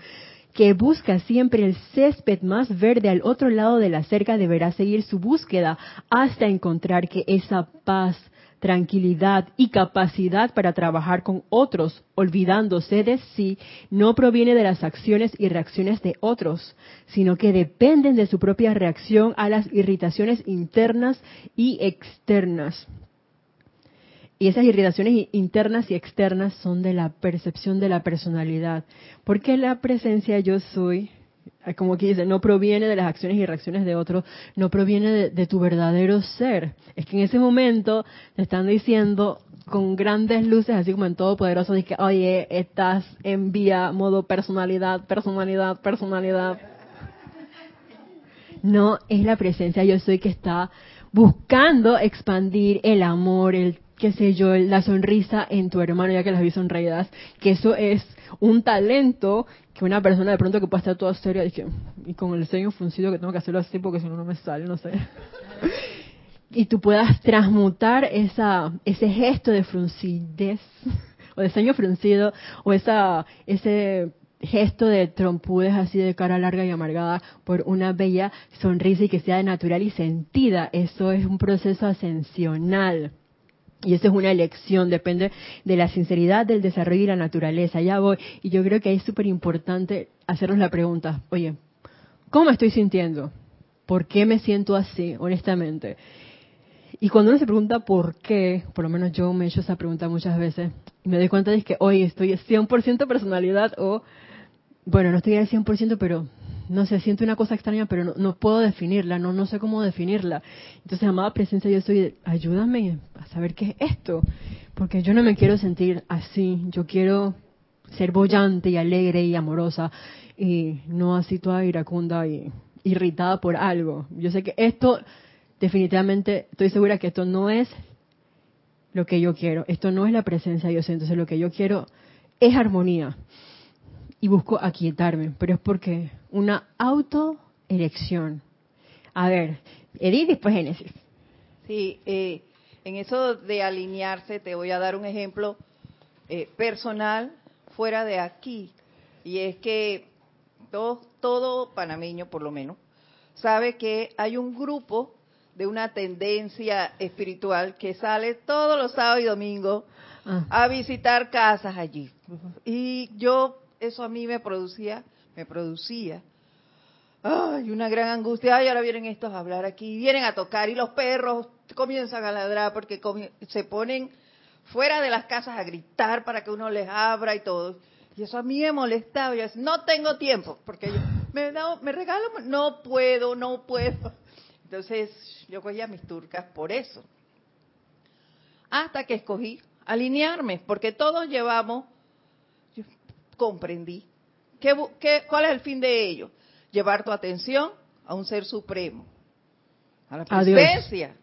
que busca siempre el césped más verde al otro lado de la cerca deberá seguir su búsqueda hasta encontrar que esa paz, tranquilidad y capacidad para trabajar con otros, olvidándose de sí, no proviene de las acciones y reacciones de otros, sino que dependen de su propia reacción a las irritaciones internas y externas. Y esas irritaciones internas y externas son de la percepción de la personalidad. Porque la presencia yo soy, como que dice, no proviene de las acciones y reacciones de otros, no proviene de, tu verdadero ser. Es que en ese momento te están diciendo con grandes luces, así como en Todopoderoso, de que, oye, estás en vía, modo personalidad, personalidad, personalidad. No es la presencia yo soy que está buscando expandir el amor, el qué sé yo, la sonrisa en tu hermano, ya que las vi sonreídas, que eso es un talento que una persona de pronto que puede estar toda seria y, y con el ceño fruncido que tengo que hacerlo así porque si no no me sale, no sé. y tú puedas transmutar esa ese gesto de fruncidez o de ceño fruncido o esa ese gesto de trompudes así de cara larga y amargada por una bella sonrisa y que sea natural y sentida. Eso es un proceso ascensional. Y eso es una elección, depende de la sinceridad del desarrollo y la naturaleza. Ya voy. Y yo creo que es súper importante hacernos la pregunta, oye, ¿cómo estoy sintiendo? ¿Por qué me siento así, honestamente? Y cuando uno se pregunta por qué, por lo menos yo me he hecho esa pregunta muchas veces, y me doy cuenta de que, oye, estoy 100% personalidad o, bueno, no estoy al 100%, pero no sé, siento una cosa extraña, pero no, puedo definirla, no, sé cómo definirla. Entonces, amada presencia, yo estoy, ayúdame a saber qué es esto, porque yo no me quiero sentir así, yo quiero ser bollante y alegre y amorosa, y no así toda iracunda y irritada por algo. Yo sé que esto, definitivamente, estoy segura que esto no es lo que yo quiero, esto no es la presencia de Dios, entonces lo que yo quiero es armonía y busco aquietarme, pero es porque una autoelección. A ver, Edith después Génesis. Sí, eh, en eso de alinearse te voy a dar un ejemplo eh, personal fuera de aquí. Y es que todo, todo panameño, por lo menos, sabe que hay un grupo de una tendencia espiritual que sale todos los sábados y domingos ah. a visitar casas allí. Y yo eso a mí me producía, me producía, ay, una gran angustia, ay, ahora vienen estos a hablar aquí, vienen a tocar y los perros comienzan a ladrar porque se ponen fuera de las casas a gritar para que uno les abra y todo. Y eso a mí me molestaba. Yo decía, no tengo tiempo, porque yo, me, me regalo, no puedo, no puedo. Entonces yo cogía mis turcas por eso. Hasta que escogí alinearme, porque todos llevamos comprendí. ¿Qué, qué, cuál es el fin de ello? Llevar tu atención a un ser supremo, a la presencia.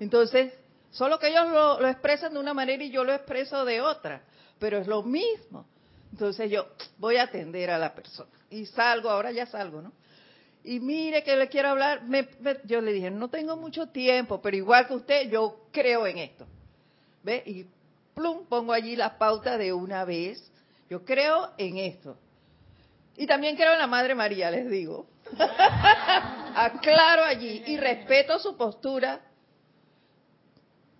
Entonces, solo que ellos lo, lo, expresan de una manera y yo lo expreso de otra, pero es lo mismo. Entonces yo voy a atender a la persona y salgo, ahora ya salgo, ¿no? Y mire que le quiero hablar, me, me, yo le dije, no tengo mucho tiempo, pero igual que usted, yo creo en esto. ¿Ve? Y plum, pongo allí la pauta de una vez yo creo en esto. Y también creo en la Madre María, les digo. Aclaro allí y respeto su postura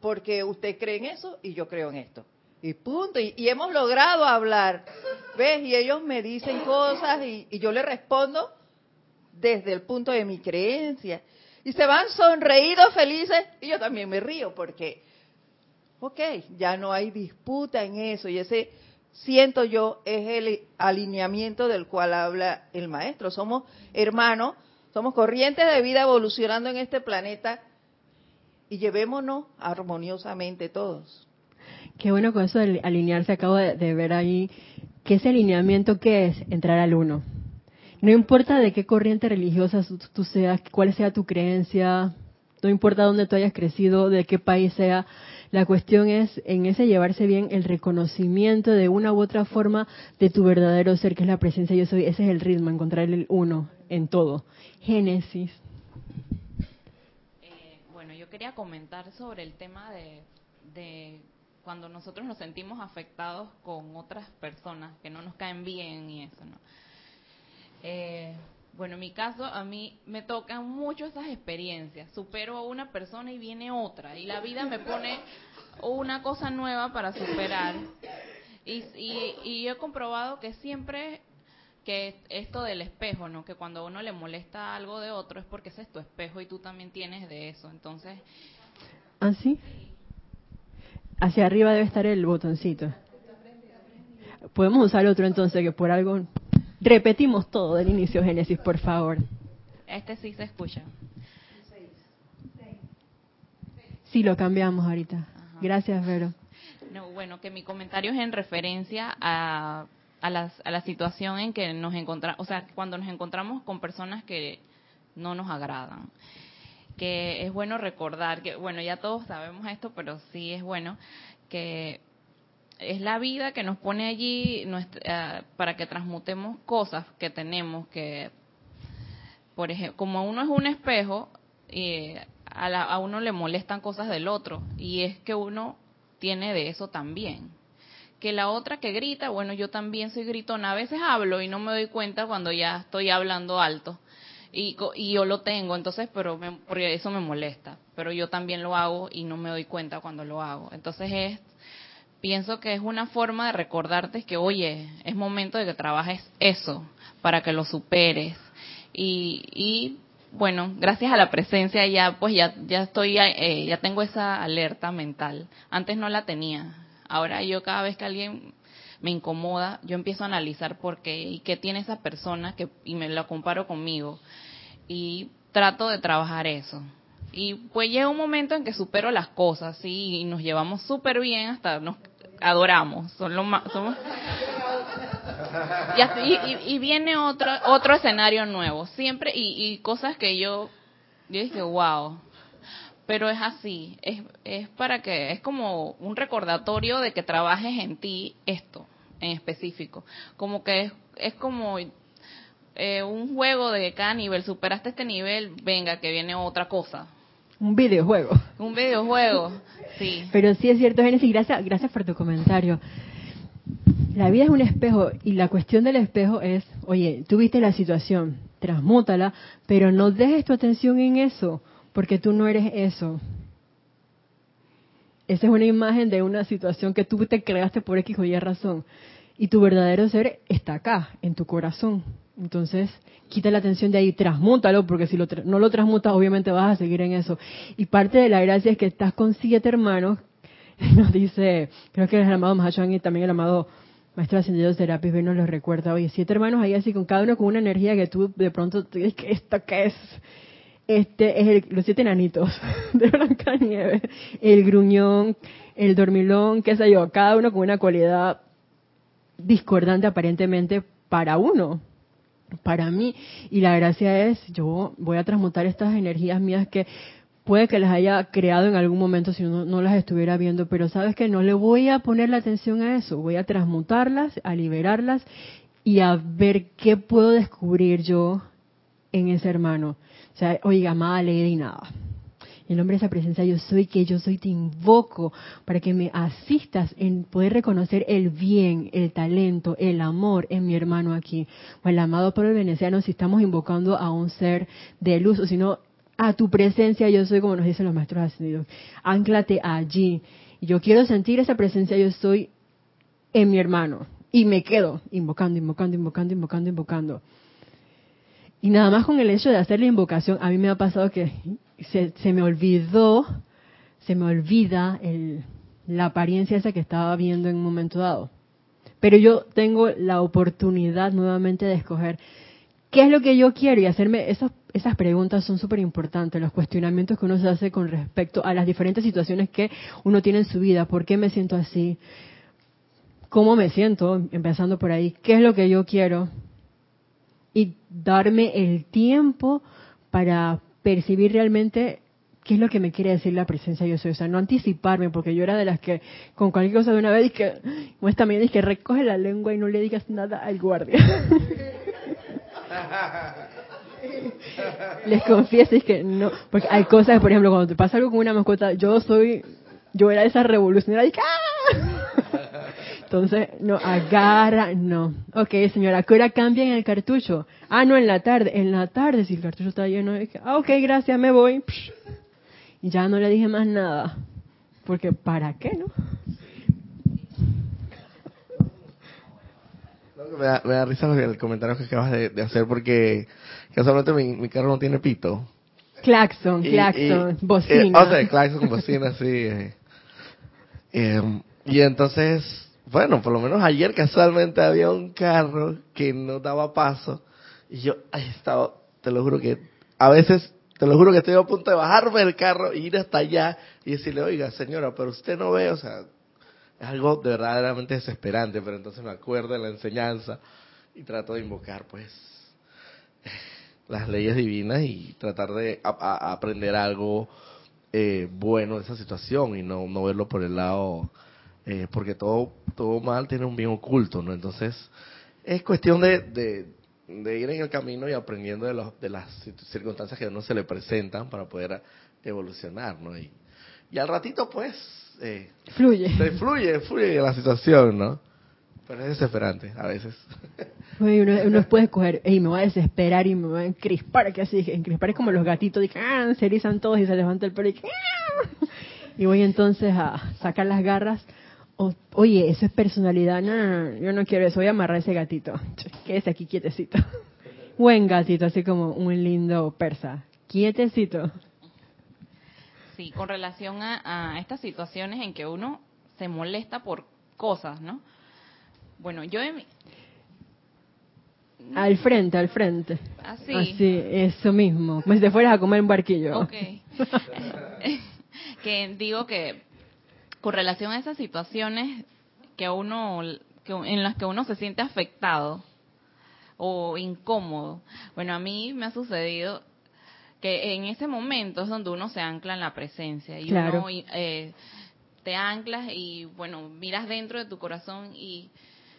porque usted cree en eso y yo creo en esto. Y punto. Y, hemos logrado hablar. ¿Ves? Y ellos me dicen cosas y, y yo les respondo desde el punto de mi creencia. Y se van sonreídos, felices, y yo también me río porque, ok, ya no hay disputa en eso. Y ese siento yo, es el alineamiento del cual habla el maestro. Somos hermanos, somos corrientes de vida evolucionando en este planeta y llevémonos armoniosamente todos. Qué bueno con eso de alinearse, acabo de, ver ahí que ese alineamiento que es entrar al uno. No importa de qué corriente religiosa tú seas, cuál sea tu creencia, no importa dónde tú hayas crecido, de qué país sea, la cuestión es en ese llevarse bien el reconocimiento de una u otra forma de tu verdadero ser, que es la presencia yo soy. Ese es el ritmo, encontrar el uno en todo. Génesis. Eh, bueno, yo quería comentar sobre el tema de, de cuando nosotros nos sentimos afectados con otras personas que no nos caen bien y eso, ¿no? Eh, bueno, en mi caso, a mí me tocan mucho esas experiencias. Supero a una persona y viene otra. Y la vida me pone una cosa nueva para superar. Y, y, yo he comprobado que siempre que esto del espejo, ¿no? Que cuando a uno le molesta algo de otro es porque ese es tu espejo y tú también tienes de eso. Entonces... ¿Ah, sí? Hacia arriba debe estar el botoncito. Podemos usar otro entonces que por algo Repetimos todo del inicio Génesis, por favor. Este sí se escucha. Sí, lo cambiamos ahorita. Gracias, Vero. No, bueno, que mi comentario es en referencia a, a, a la situación en que nos encontramos, o sea, cuando nos encontramos con personas que no nos agradan. Que es bueno recordar que, bueno, ya todos sabemos esto, pero sí es bueno que es la vida que nos pone allí nuestra, eh, para que transmutemos cosas que tenemos que, por ejemplo, como uno es un espejo, y a, a uno le molestan cosas del otro y es que uno tiene de eso también. Que la otra que grita, bueno, yo también soy gritona. A veces hablo y no me doy cuenta cuando ya estoy hablando alto. Y, y yo lo tengo, entonces, pero porque eso me molesta. Pero yo también lo hago y no me doy cuenta cuando lo hago. Entonces es pienso que es una forma de recordarte que, oye, es momento de que trabajes eso para que lo superes. Y, y bueno, gracias a la presencia ya, pues ya, ya estoy, eh, ya tengo esa alerta mental. Antes no la tenía. Ahora yo cada vez que alguien me incomoda, yo empiezo a analizar por qué y qué tiene esa persona que, y me lo comparo conmigo. Y trato de trabajar eso. Y pues llega un momento en que supero las cosas, ¿sí? Y nos llevamos súper bien, hasta nos adoramos. Son los más, somos... y, y, viene otro otro escenario nuevo, siempre, y, y cosas que yo, yo dije, wow. Pero es así, es, es para que, es como un recordatorio de que trabajes en ti esto en específico. Como que es, es como eh, un juego de cada nivel, superaste este nivel, venga, que viene otra cosa. Un videojuego. Un videojuego, sí. Pero sí es cierto, Génesis, gracias, gracias por tu comentario. La vida es un espejo y la cuestión del espejo es, oye, tuviste la situación, transmútala, pero no dejes tu atención en eso, porque tú no eres eso. Esa es una imagen de una situación que tú te creaste por X o Y razón. Y tu verdadero ser está acá, en tu corazón. Entonces, quita la atención de ahí, transmútalo, porque si no lo transmutas, obviamente vas a seguir en eso. Y parte de la gracia es que estás con siete hermanos, nos dice, creo que el amado Mahashohan y también el amado Maestro Ascendido de Serapis nos lo recuerda, oye, siete hermanos ahí así, con cada uno con una energía que tú de pronto, dices, ¿esto qué es? Este es los siete enanitos de Blanca Nieve, el gruñón, el dormilón, qué sé yo, cada uno con una cualidad discordante aparentemente para uno, para mí. Y la gracia es, yo voy a transmutar estas energías mías que puede que las haya creado en algún momento si uno no las estuviera viendo, pero sabes que no le voy a poner la atención a eso, voy a transmutarlas, a liberarlas y a ver qué puedo descubrir yo en ese hermano. O sea, oiga, amada Lady, nada el nombre de esa presencia yo soy, que yo soy, te invoco para que me asistas en poder reconocer el bien, el talento, el amor en mi hermano aquí. O el amado por el veneciano, si estamos invocando a un ser de luz, o si no, a tu presencia yo soy, como nos dicen los maestros ascendidos. Ánclate allí. Yo quiero sentir esa presencia yo soy en mi hermano. Y me quedo invocando, invocando, invocando, invocando, invocando. Y nada más con el hecho de hacer la invocación, a mí me ha pasado que se, se me olvidó, se me olvida el, la apariencia esa que estaba viendo en un momento dado. Pero yo tengo la oportunidad nuevamente de escoger qué es lo que yo quiero y hacerme esas, esas preguntas son súper importantes, los cuestionamientos que uno se hace con respecto a las diferentes situaciones que uno tiene en su vida, por qué me siento así, cómo me siento, empezando por ahí, qué es lo que yo quiero y darme el tiempo para percibir realmente ¿qué es lo que me quiere decir la presencia yo soy? O sea, no anticiparme, porque yo era de las que con cualquier cosa de una vez dije, como esta mañana dije, recoge la lengua y no le digas nada al guardia. Les confieso es que no, porque hay cosas, por ejemplo, cuando te pasa algo con una mascota, yo soy, yo era esa revolucionaria, ¡ah! Entonces, no, agarra, no. Ok, señora, ¿a qué hora cambian el cartucho? Ah, no, en la tarde. En la tarde, si el cartucho está lleno, dije, ah, ok, gracias, me voy. Y ya no le dije más nada. Porque, ¿para qué, no? Me da, me da risa el comentario que acabas de, de hacer porque casualmente mi, mi carro no tiene pito. Claxon, Y- claxon, y- bocina. eh, o sea, claxon, bocina, sí. eh. Eh, y entonces, bueno, por lo menos ayer casualmente había un carro que no daba paso. Y yo, ay, estaba, te lo juro que, a veces, te lo juro que estoy a punto de bajarme del carro e ir hasta allá y decirle, oiga, señora, pero usted no ve, o sea, es algo de verdaderamente desesperante, pero entonces me acuerdo de la enseñanza y trato de invocar, pues, las leyes divinas y tratar de aprender algo eh, bueno de esa situación y no, no verlo por el lado, eh, porque todo, todo mal tiene un bien oculto, ¿no? Entonces, es cuestión de, de, de ir en el camino y aprendiendo de, los, de las cir- circunstancias que a uno se le presentan para poder evolucionar, ¿no? Y, y al ratito, pues, eh, Fluye. se fluye, fluye la situación, ¿no? Pero es desesperante a veces. Uno, uno puede escoger, y me voy a desesperar y me voy a encrispar, que así, encrispar es como los gatitos, y ah, se erizan todos y se levanta el pelo y, ah. y voy entonces a sacar las garras. O, Oye, eso es personalidad, no, yo no quiero eso, voy a amarrar ese gatito, quédese aquí quietecito. Buen gatito, así como un lindo persa, quietecito. Sí, con relación a, a estas situaciones en que uno se molesta por cosas, ¿no? Bueno, yo en mi- Al frente, al frente. así, Así, eso mismo, como si te fueras a comer un barquillo. ok, que digo que con relación a esas situaciones que uno, que, en las que uno se siente afectado o incómodo, bueno, a mí me ha sucedido que en ese momento es donde uno se ancla en la presencia y Claro. uno eh, te anclas y bueno miras dentro de tu corazón y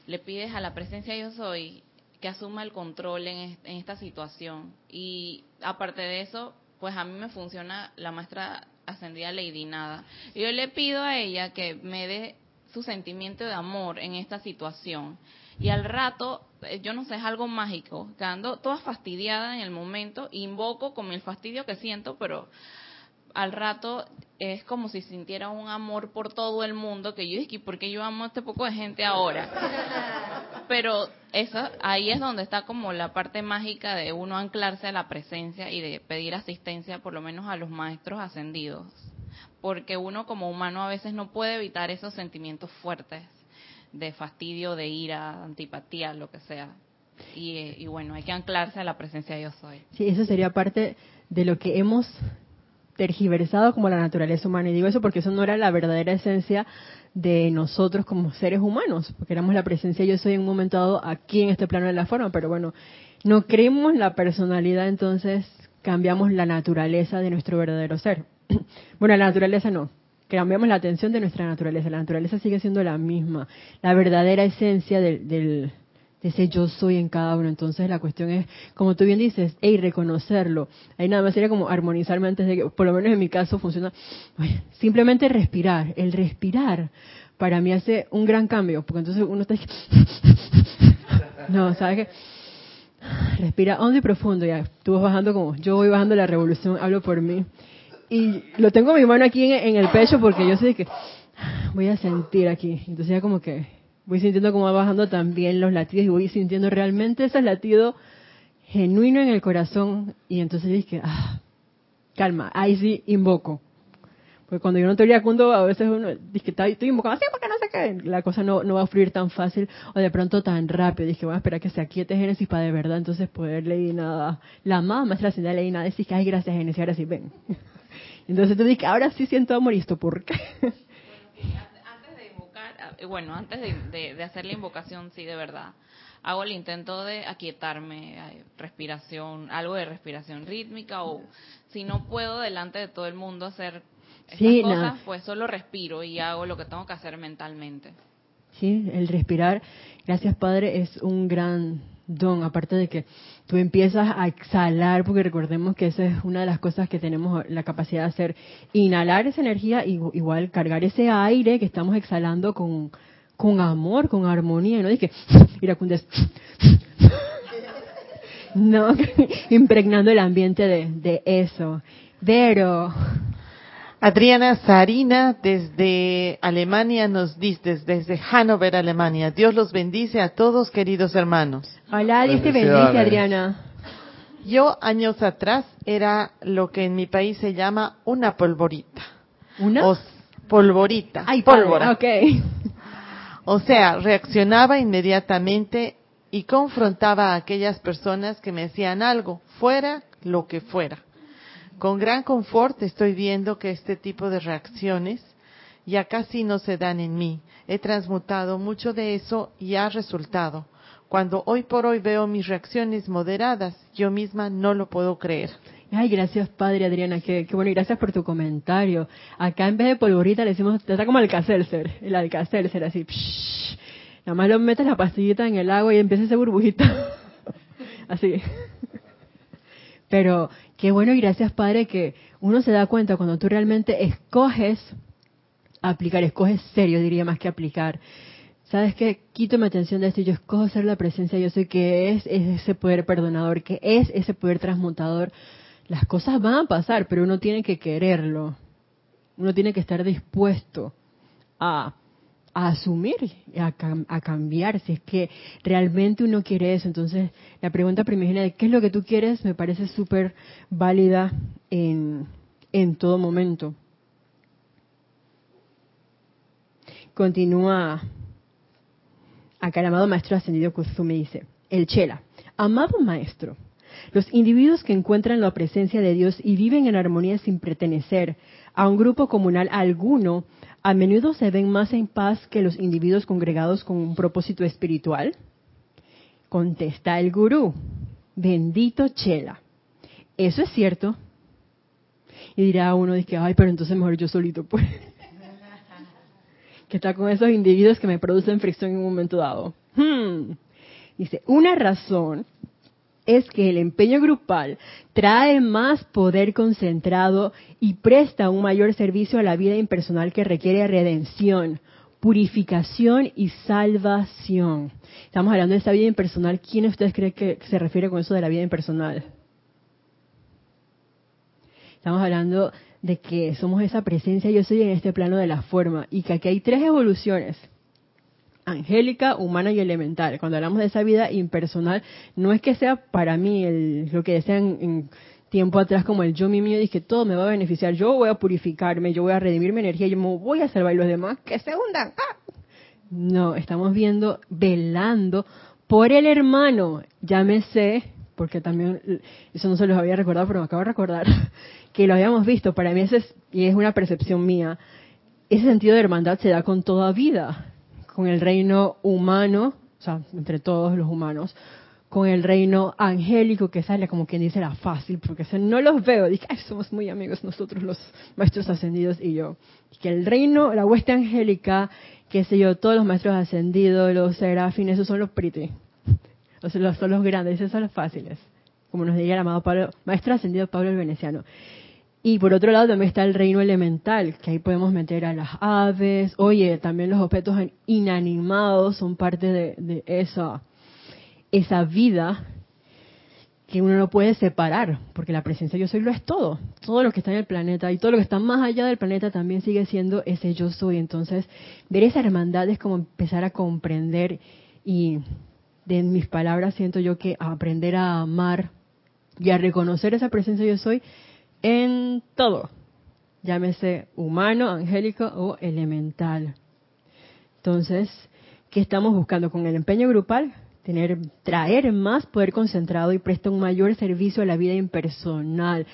le pides a la presencia yo soy que asuma el control en, en esta situación y aparte de eso pues a mí me funciona la maestra ascendida Lady Nada. Y yo le pido a ella que me dé su sentimiento de amor en esta situación. Y al rato, eh, yo no sé, es algo mágico, quedando toda fastidiada en el momento, invoco con el fastidio que siento, pero al rato es como si sintiera un amor por todo el mundo, que yo dije, ¿por qué yo amo a este poco de gente ahora? Pero esa, ahí es donde está como la parte mágica de uno anclarse a la presencia y de pedir asistencia, por lo menos a los maestros ascendidos. Porque uno como humano a veces no puede evitar esos sentimientos fuertes de fastidio, de ira, antipatía, lo que sea. Y, eh, y bueno, hay que anclarse a la presencia de yo soy. Sí, eso sería parte de lo que hemos tergiversado como la naturaleza humana. Y digo eso porque eso no era la verdadera esencia de nosotros como seres humanos, porque éramos la presencia yo soy en un momento dado aquí en este plano de la forma, pero bueno, no creemos la personalidad, entonces cambiamos la naturaleza de nuestro verdadero ser. bueno, la naturaleza no, cambiamos la atención de nuestra naturaleza, la naturaleza sigue siendo la misma, la verdadera esencia del, del de ese yo soy en cada uno. Entonces la cuestión es, como tú bien dices, hey, reconocerlo. Ahí nada más sería como armonizarme antes de que, por lo menos en mi caso funciona, simplemente respirar. El respirar para mí hace un gran cambio, porque entonces uno está... No, ¿sabes qué? Respira hondo y profundo, ya. Tú vas bajando como, yo voy bajando la revolución, hablo por mí. Y lo tengo mi mano aquí en el pecho porque yo sé que voy a sentir aquí. Entonces ya como que voy sintiendo como va bajando también los latidos y voy sintiendo realmente ese latido genuino en el corazón. Y entonces dije, ah, calma, ahí sí invoco. Porque cuando yo no estoy iracundo, a veces uno dice, estoy, invocando así porque no sé qué. La cosa no, no va a fluir tan fácil o de pronto tan rápido. Dije, voy a esperar que se aquiete Génesis para de verdad entonces poder leer nada. La mamá maestra la leí nada, decís que, ay, gracias Génesis, ahora sí, ven. Entonces tú dices, ahora sí siento amor y esto, ¿por qué? antes de invocar, eh, bueno, antes de, de- de hacer la invocación, sí, de verdad, hago el intento de aquietarme, respiración, algo de respiración rítmica o si no puedo delante de todo el mundo hacer esas Sí, cosas, pues solo respiro y hago lo que tengo que hacer mentalmente. Sí, el respirar, gracias Padre, es un gran don, aparte de que tú empiezas a exhalar, porque recordemos que esa es una de las cosas que tenemos la capacidad de hacer, inhalar esa energía y igual cargar ese aire que estamos exhalando con, con amor, con armonía, no dije, iracundes, no, impregnando el ambiente de, eso. Pero, Adriana Sarina desde Alemania nos dice, desde Hannover, Alemania. Dios los bendice a todos, queridos hermanos. Hola, Dios te bendice. Adriana. Yo años atrás era lo que en mi país se llama una polvorita. ¿Una? O polvorita. Ay, padre, pólvora. ok. O sea, reaccionaba inmediatamente y confrontaba a aquellas personas que me hacían algo, fuera lo que fuera. Con gran confort estoy viendo que este tipo de reacciones ya casi no se dan en mí. He transmutado mucho de eso y ha resultado. Cuando hoy por hoy veo mis reacciones moderadas, yo misma no lo puedo creer. Ay, gracias, padre Adriana. Qué, bueno, y gracias por tu comentario. Acá en vez de polvorita le decimos, está como Alka-Seltzer, el Alka-Seltzer, así. psh. Nada más lo metes la pastillita en el agua y empieza esa burbujita. así. Pero qué bueno y gracias, padre, que uno se da cuenta cuando tú realmente escoges aplicar, escoges serio, diría más que aplicar. ¿Sabes qué? Quito mi atención de esto y yo escojo ser la presencia, yo sé que es, es ese poder perdonador, que es ese poder transmutador. Las cosas van a pasar, pero uno tiene que quererlo. Uno tiene que estar dispuesto a, a asumir, a, a cambiar, si es que realmente uno quiere eso. Entonces, la pregunta primigenia de qué es lo que tú quieres me parece súper válida en, en todo momento. Continúa acá el amado maestro ascendido Kuzumi dice, el Chela, amado maestro, los individuos que encuentran la presencia de Dios y viven en armonía sin pertenecer a un grupo comunal alguno, a menudo se ven más en paz que los individuos congregados con un propósito espiritual. Contesta el gurú, bendito Chela, eso es cierto. Y dirá uno, dice, ay, pero entonces mejor yo solito, pues que está con esos individuos que me producen fricción en un momento dado. Hmm. Dice, una razón es que el empeño grupal trae más poder concentrado y presta un mayor servicio a la vida impersonal que requiere redención, purificación y salvación. Estamos hablando de esa vida impersonal. ¿Quién de ustedes cree que se refiere con eso de la vida impersonal? Estamos hablando de que somos esa presencia yo soy en este plano de la forma y que aquí hay tres evoluciones angélica, humana y elemental. Cuando hablamos de esa vida impersonal, no es que sea para mí lo que decían en tiempo atrás como el yo mi mío, dije todo me va a beneficiar, yo voy a purificarme, yo voy a redimir mi energía, yo me voy a salvar y los demás que se hundan. ¡Ah! No, estamos viendo, velando por el hermano, llámese, porque también eso no se los había recordado, pero me acabo de recordar que lo habíamos visto. Para mí ese es, y es una percepción mía, ese sentido de hermandad se da con toda vida, con el reino humano, o sea, entre todos los humanos, con el reino angélico que sale como quien dice la fácil, porque no los veo, dije, ay, somos muy amigos nosotros los maestros ascendidos y yo. Que el reino, la hueste angélica, qué sé yo, todos los maestros ascendidos, los serafines, esos son los pretty. O sea, los, son los grandes, esos son los fáciles. Como nos diría el amado Pablo, maestro ascendido Pablo el Veneciano. Y por otro lado también está el reino elemental, que ahí podemos meter a las aves. Oye, también los objetos inanimados son parte de, de esa, esa vida que uno no puede separar, porque la presencia yo soy lo es todo. Todo lo que está en el planeta y todo lo que está más allá del planeta también sigue siendo ese yo soy. Entonces, ver esa hermandad es como empezar a comprender y de mis palabras siento yo que aprender a amar y a reconocer esa presencia yo soy en todo, llámese humano, angélico o elemental. Entonces, ¿qué estamos buscando con el empeño grupal? Tener, traer más poder concentrado y prestar un mayor servicio a la vida impersonal,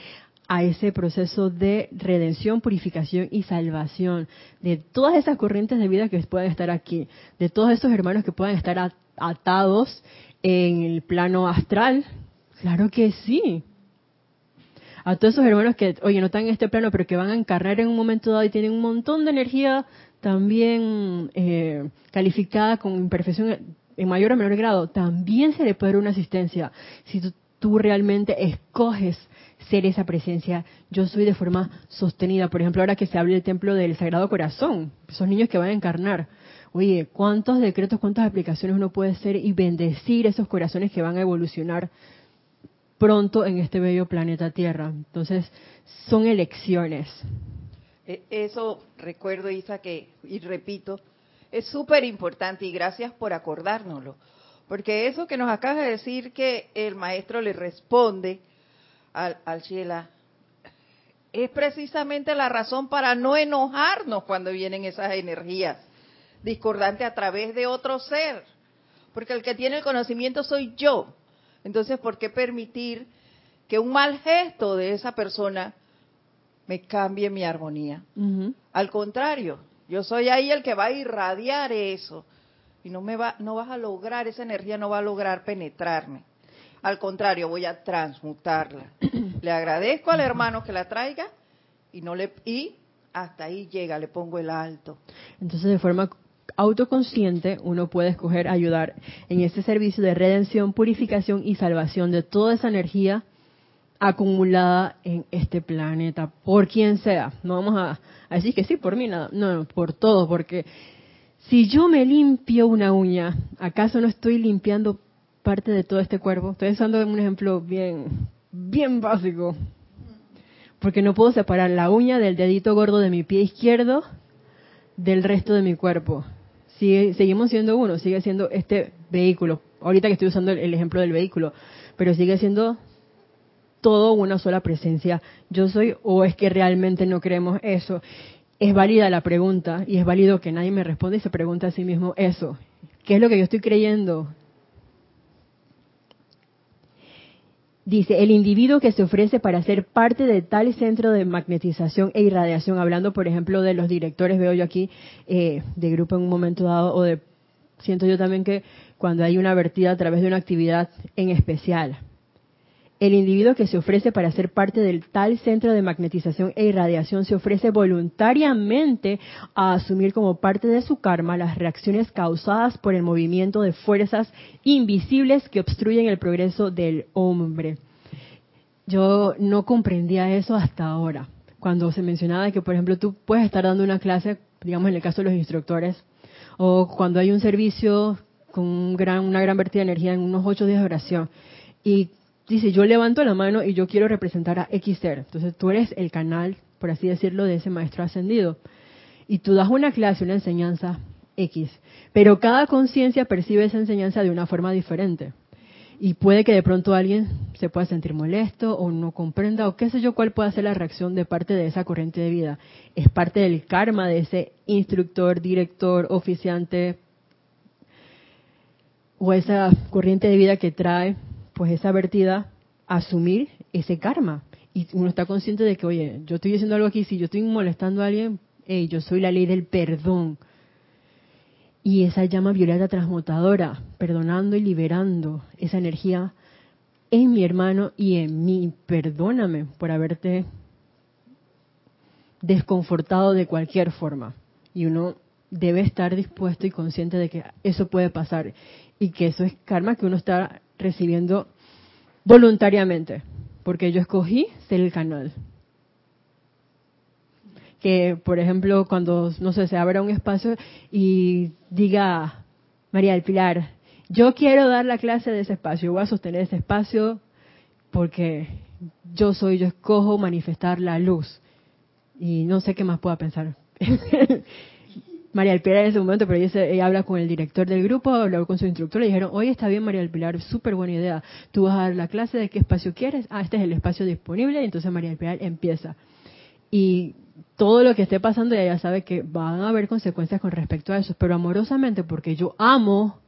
a ese proceso de redención, purificación y salvación de todas esas corrientes de vida que puedan estar aquí, de todos esos hermanos que puedan estar atados en el plano astral. Claro que sí. A todos esos hermanos que, oye, no están en este plano, pero que van a encarnar en un momento dado y tienen un montón de energía también eh, calificada con imperfección en mayor o menor grado, también se le puede dar una asistencia. Si tú, tú realmente escoges ser esa presencia, yo soy de forma sostenida. Por ejemplo, ahora que se habla del templo del Sagrado Corazón, esos niños que van a encarnar. Oye, ¿cuántos decretos, cuántas aplicaciones uno puede hacer y bendecir esos corazones que van a evolucionar pronto en este bello planeta Tierra? Entonces, son elecciones. E- Eso recuerdo, Isa, que, y repito, es súper importante y gracias por acordárnoslo. Porque eso que nos acaba de decir que el maestro le responde al, al Sheila es precisamente la razón para no enojarnos cuando vienen esas energías discordantes a través de otro ser. Porque el que tiene el conocimiento soy yo. Entonces, ¿por qué permitir que un mal gesto de esa persona me cambie mi armonía? Al contrario, yo soy ahí el que va a irradiar eso y no me va, no vas a lograr esa energía, no va a lograr penetrarme. Al contrario, voy a transmutarla. le agradezco al hermano que la traiga y no le y hasta ahí llega, le pongo el alto. Entonces, de forma autoconsciente, uno puede escoger ayudar en este servicio de redención, purificación y salvación de toda esa energía acumulada en este planeta, por quien sea. No vamos a, a decir que sí, por mí, nada. No, no, por todo, porque si yo me limpio una uña, ¿acaso no estoy limpiando parte de todo este cuerpo? Estoy usando un ejemplo bien, bien básico. Porque no puedo separar la uña del dedito gordo de mi pie izquierdo del resto de mi cuerpo. Sigue, seguimos siendo uno, sigue siendo este vehículo. Ahorita que estoy usando el, ejemplo del vehículo, pero sigue siendo todo una sola presencia. Yo soy o es que realmente no creemos eso. Es válida la pregunta y es válido que nadie me responda y se pregunta a sí mismo eso. ¿Qué es lo que yo estoy creyendo? Dice, el individuo que se ofrece para ser parte de tal centro de magnetización e irradiación, hablando por ejemplo de los directores, veo yo aquí, eh, de grupo en un momento dado, o de, siento yo también que cuando hay una vertida a través de una actividad en especial, el individuo que se ofrece para ser parte del tal centro de magnetización e irradiación se ofrece voluntariamente a asumir como parte de su karma las reacciones causadas por el movimiento de fuerzas invisibles que obstruyen el progreso del hombre. Yo no comprendía eso hasta ahora, cuando se mencionaba que, por ejemplo, tú puedes estar dando una clase, digamos en el caso de los instructores, o cuando hay un servicio con una gran vertida de energía en unos ocho días de oración, y dice, yo levanto la mano y yo quiero representar a X ser. Entonces tú eres el canal, por así decirlo, de ese maestro ascendido. Y tú das una clase, una enseñanza X. Pero cada conciencia percibe esa enseñanza de una forma diferente. Y puede que de pronto alguien se pueda sentir molesto o no comprenda o qué sé yo cuál pueda ser la reacción de parte de esa corriente de vida. Es parte del karma de ese instructor, director, oficiante o esa corriente de vida que trae pues esa vertida asumir ese karma. Y uno está consciente de que, oye, yo estoy diciendo algo aquí, si yo estoy molestando a alguien, hey, yo soy la ley del perdón. Y esa llama violeta transmutadora, perdonando y liberando esa energía en mi hermano y en mí. Perdóname por haberte desconfortado de cualquier forma. Y uno debe estar dispuesto y consciente de que eso puede pasar y que eso es karma que uno está recibiendo voluntariamente, porque yo escogí ser el canal. Que, por ejemplo, cuando, no sé, se abra un espacio y diga, María del Pilar, yo quiero dar la clase de ese espacio, voy a sostener ese espacio porque yo soy, yo escojo manifestar la luz. Y no sé qué más pueda pensar. María del Pilar en ese momento, pero ella, habla con el director del grupo, habló con su instructor, le dijeron, oye, está bien María del Pilar, súper buena idea. Tú vas a dar la clase de qué espacio quieres. Ah, este es el espacio disponible, y entonces María del Pilar empieza. Y todo lo que esté pasando, ella ya sabe que van a haber consecuencias con respecto a eso, pero amorosamente, porque yo amo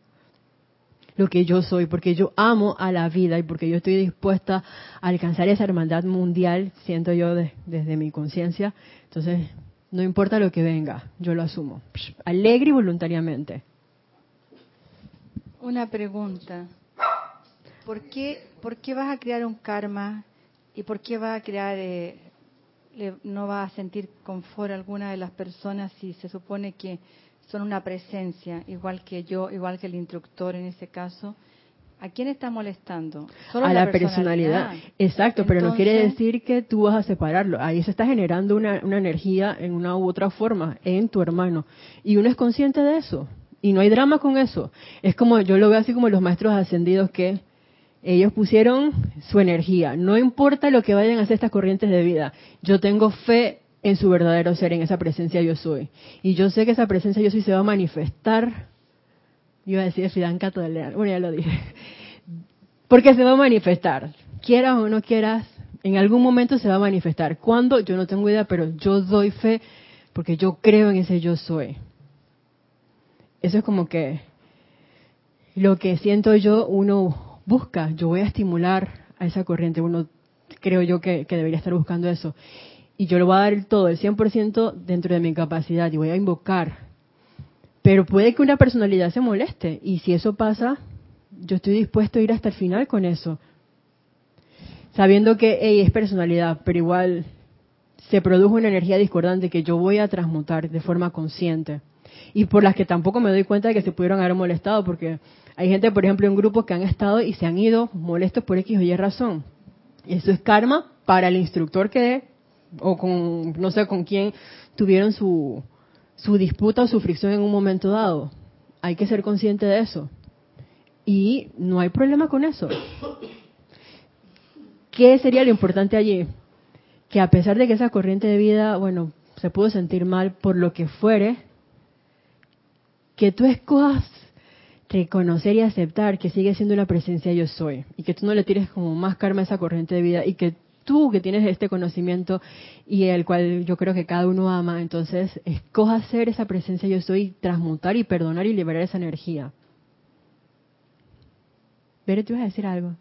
lo que yo soy, porque yo amo a la vida y porque yo estoy dispuesta a alcanzar esa hermandad mundial, siento yo de- desde mi conciencia. Entonces, no importa lo que venga, yo lo asumo. Alegre y voluntariamente. Una pregunta. ¿Por qué, ¿Por qué vas a crear un karma y por qué vas a crear, eh, le- no vas a sentir confort alguna de las personas si se supone que son una presencia, igual que yo, igual que el instructor en ese caso? ¿A quién está molestando? Solo a la personalidad. Exacto, pero no quiere decir que tú vas a separarlo. Ahí se está generando una, una energía en una u otra forma en tu hermano. Y uno es consciente de eso. Y no hay drama con eso. Es como, yo lo veo así como los maestros ascendidos que ellos pusieron su energía. No importa lo que vayan a hacer estas corrientes de vida. Yo tengo fe en su verdadero ser, en esa presencia yo soy. Y yo sé que esa presencia yo soy se va a manifestar. Yo iba a decir Fidanca Toledo. Bueno, ya lo dije. Porque se va a manifestar. Quieras o no quieras, en algún momento se va a manifestar. ¿Cuándo? Yo no tengo idea, pero yo doy fe porque yo creo en ese yo soy. Eso es como que lo que siento yo, uno busca. Yo voy a estimular a esa corriente. Uno creo yo que, que debería estar buscando eso. Y yo lo voy a dar todo, el 100% dentro de mi capacidad y voy a invocar. Pero puede que una personalidad se moleste. Y si eso pasa, yo estoy dispuesto a ir hasta el final con eso. Sabiendo que hey, es personalidad, pero igual se produjo una energía discordante que yo voy a transmutar de forma consciente. Y por las que tampoco me doy cuenta de que se pudieron haber molestado, porque hay gente, por ejemplo, en grupos que han estado y se han ido molestos por X o Y razón. Eso es karma para el instructor que, o con, no sé con quién tuvieron su, su disputa o su fricción en un momento dado. Hay que ser consciente de eso. Y no hay problema con eso. ¿Qué sería lo importante allí? Que a pesar de que esa corriente de vida, bueno, se pudo sentir mal por lo que fuere, que tú escojas reconocer y aceptar que sigue siendo una presencia yo soy y que tú no le tires como más karma a esa corriente de vida y que tú que tienes este conocimiento y el cual yo creo que cada uno ama, entonces escoja ser esa presencia yo soy, transmutar y perdonar y liberar esa energía. Pero tú vas a decir algo.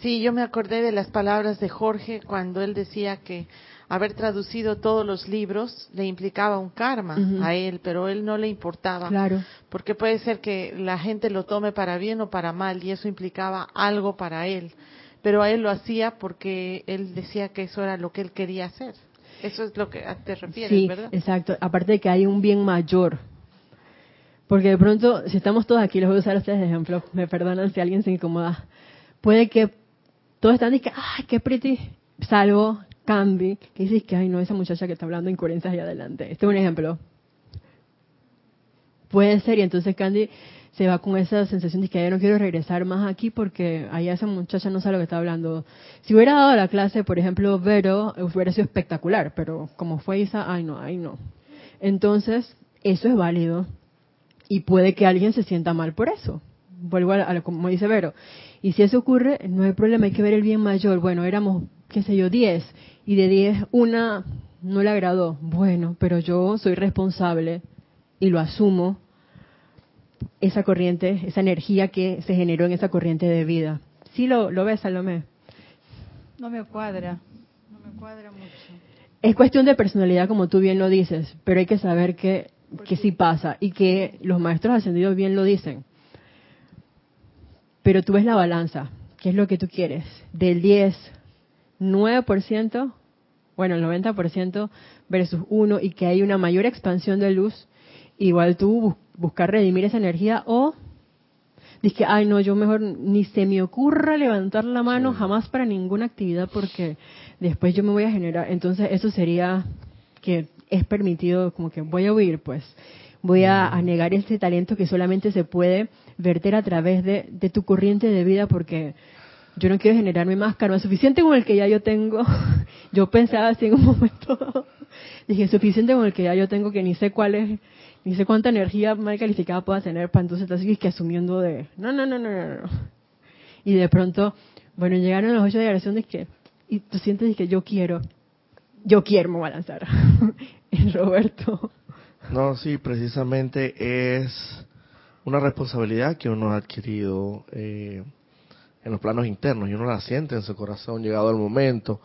Sí, yo me acordé de las palabras de Jorge cuando él decía que haber traducido todos los libros le implicaba un karma a él, pero él no le importaba. Claro. Porque puede ser que la gente lo tome para bien o para mal y eso implicaba algo para él. Pero a él lo hacía porque él decía que eso era lo que él quería hacer. Eso es lo que te refieres, Sí, ¿verdad? exacto. Aparte de que hay un bien mayor. Porque de pronto, si estamos todos aquí, los voy a usar a ustedes de ejemplo, me perdonan si alguien se incomoda. Puede que todos están diciendo, ¡ay, qué pretty! Salvo Candy, que dice que, ay, no, esa muchacha que está hablando incoherencias ahí adelante. Este es un ejemplo. Puede ser, y entonces Candy se va con esa sensación de que ya no quiero regresar más aquí porque allá esa muchacha no sabe lo que está hablando. Si hubiera dado la clase, por ejemplo, Vero, hubiera sido espectacular, pero como fue Isa, ay no, ay no. Entonces, eso es válido y puede que alguien se sienta mal por eso. Vuelvo a, a lo como dice Vero. Y si eso ocurre, no hay problema, hay que ver el bien mayor. Bueno, éramos, qué sé yo, 10 y de 10 una no le agradó. Bueno, pero yo soy responsable y lo asumo esa corriente, esa energía que se generó en esa corriente de vida. ¿Sí lo, lo ves, Salomé? No me cuadra, no me cuadra mucho. Es cuestión de personalidad, como tú bien lo dices, pero hay que saber que, que sí pasa y que los maestros ascendidos bien lo dicen. Pero tú ves la balanza, ¿qué es lo que tú quieres? Del 10, 9%, bueno, el 90% versus 1 y que hay una mayor expansión de luz, igual tú buscar redimir esa energía o que, ay no, yo mejor ni se me ocurra levantar la mano jamás para ninguna actividad porque después yo me voy a generar. Entonces eso sería que es permitido, como que voy a huir, pues voy a, a negar ese talento que solamente se puede verter a través de, de tu corriente de vida porque yo no quiero generarme más karma, suficiente con el que ya yo tengo. Yo pensaba así en un momento, dije, suficiente con el que ya yo tengo que ni sé cuál es, ni sé cuánta energía mal calificada pueda tener para entonces estar así que asumiendo de, no, no, no, no, no, no. Y de pronto, bueno, llegaron los ocho de que, y tú sientes que yo quiero, yo quiero, me voy a Roberto. No, sí, precisamente es una responsabilidad que uno ha adquirido eh, en los planos internos y uno la siente en su corazón llegado el momento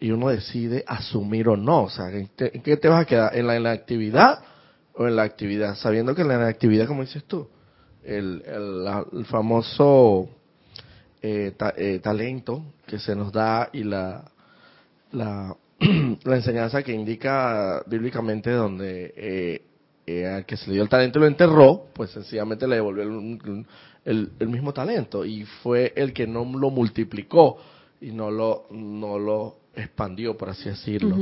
y uno decide asumir o no. O sea, ¿en, te- en qué te vas a quedar? ¿En la, en la actividad o en la actividad? Sabiendo que en la actividad, como dices tú, el, el, la- el famoso eh, ta- eh, talento que se nos da y la, la, la enseñanza que indica bíblicamente donde eh, al que se le dio el talento y lo enterró, pues sencillamente le devolvió el, el- el mismo talento y fue el que no lo multiplicó y no lo, no lo expandió, por así decirlo.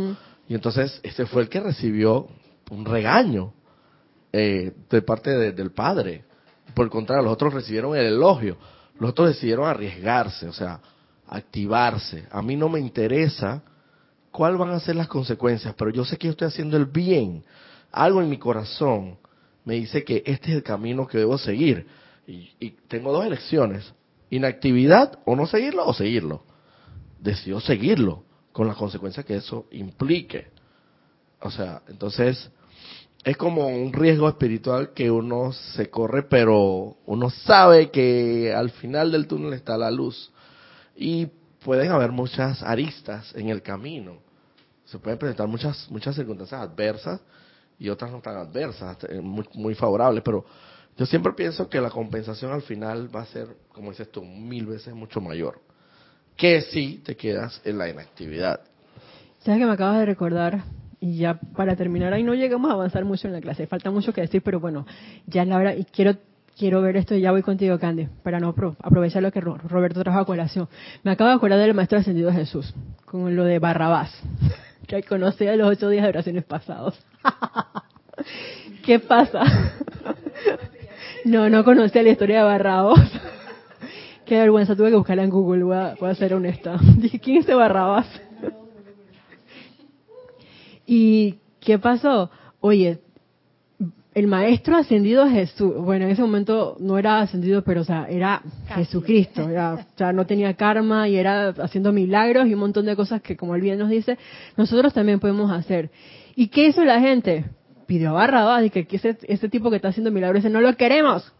Y entonces este fue el que recibió un regaño eh, de parte de- del padre. Por el contrario, los otros recibieron el elogio. Los otros decidieron arriesgarse, o sea, activarse. A mí no me interesa cuáles van a ser las consecuencias, pero yo sé que yo estoy haciendo el bien. Algo en mi corazón me dice que este es el camino que debo seguir. Y, y tengo dos elecciones, inactividad o no seguirlo o seguirlo. Decido seguirlo, con las consecuencias que eso implique. O sea, entonces es como un riesgo espiritual que uno se corre, pero uno sabe que al final del túnel está la luz. Y pueden haber muchas aristas en el camino. Se pueden presentar muchas muchas circunstancias adversas y otras no tan adversas, eh, muy, muy favorables, pero yo siempre pienso que la compensación al final va a ser, como dices tú, mil veces mucho mayor. Que si te quedas en la inactividad. ¿Sabes que me acabas de recordar? Y ya para terminar, ahí no llegamos a avanzar mucho en la clase, falta mucho que decir, pero bueno, ya es la hora y quiero quiero ver esto y ya voy contigo, Candy, para no apro- aprovechar lo que Ro- Roberto trajo a colación. Me acabo de acordar del Maestro Ascendido Jesús, con lo de Barrabás, que conocía los ocho días de oraciones pasados. ¿Qué pasa? No, no conocía la historia de Barrabás. Qué vergüenza, tuve que buscarla en Google, voy a, voy a ser honesta. Dije, ¿quién es este Barrabás? ¿Y qué pasó? Oye, el maestro ascendido Jesús, bueno, en ese momento no era ascendido, pero o sea, era Jesucristo, era- o sea, no tenía karma y era haciendo milagros y un montón de cosas que, como él bien nos dice, nosotros también podemos hacer. ¿Y qué hizo la gente? Pidió a Barrabás y que, ese, ese tipo que está haciendo milagros, ese no lo queremos.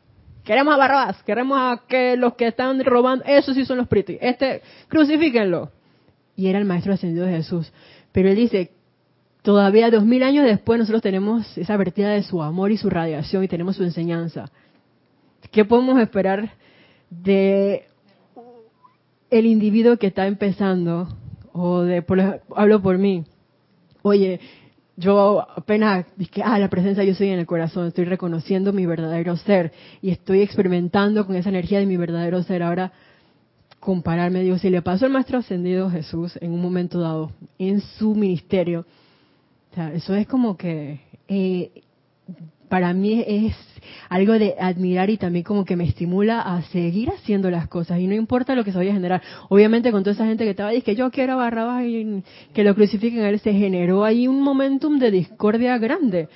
Queremos a Barrabás, queremos a que los que están robando, esos sí son los pritis. Este, crucifíquenlo. Y era el maestro ascendido de Jesús. Pero él dice, todavía dos mil años después nosotros tenemos esa vertida de su amor y su radiación y tenemos su enseñanza. ¿Qué podemos esperar de el individuo que está empezando? O de, por hablo por mí. Oye, yo apenas dije, ah, la presencia yo soy en el corazón, estoy reconociendo mi verdadero ser y estoy experimentando con esa energía de mi verdadero ser. Ahora, compararme, digo, si le pasó al Maestro Ascendido Jesús en un momento dado, en su ministerio, sea, eso es como que eh, para mí es algo de admirar y también como que me estimula a seguir haciendo las cosas y no importa lo que se vaya a generar. Obviamente con toda esa gente que estaba diciendo que yo quiero a y que lo crucifiquen a él, se generó ahí un momentum de discordia grande.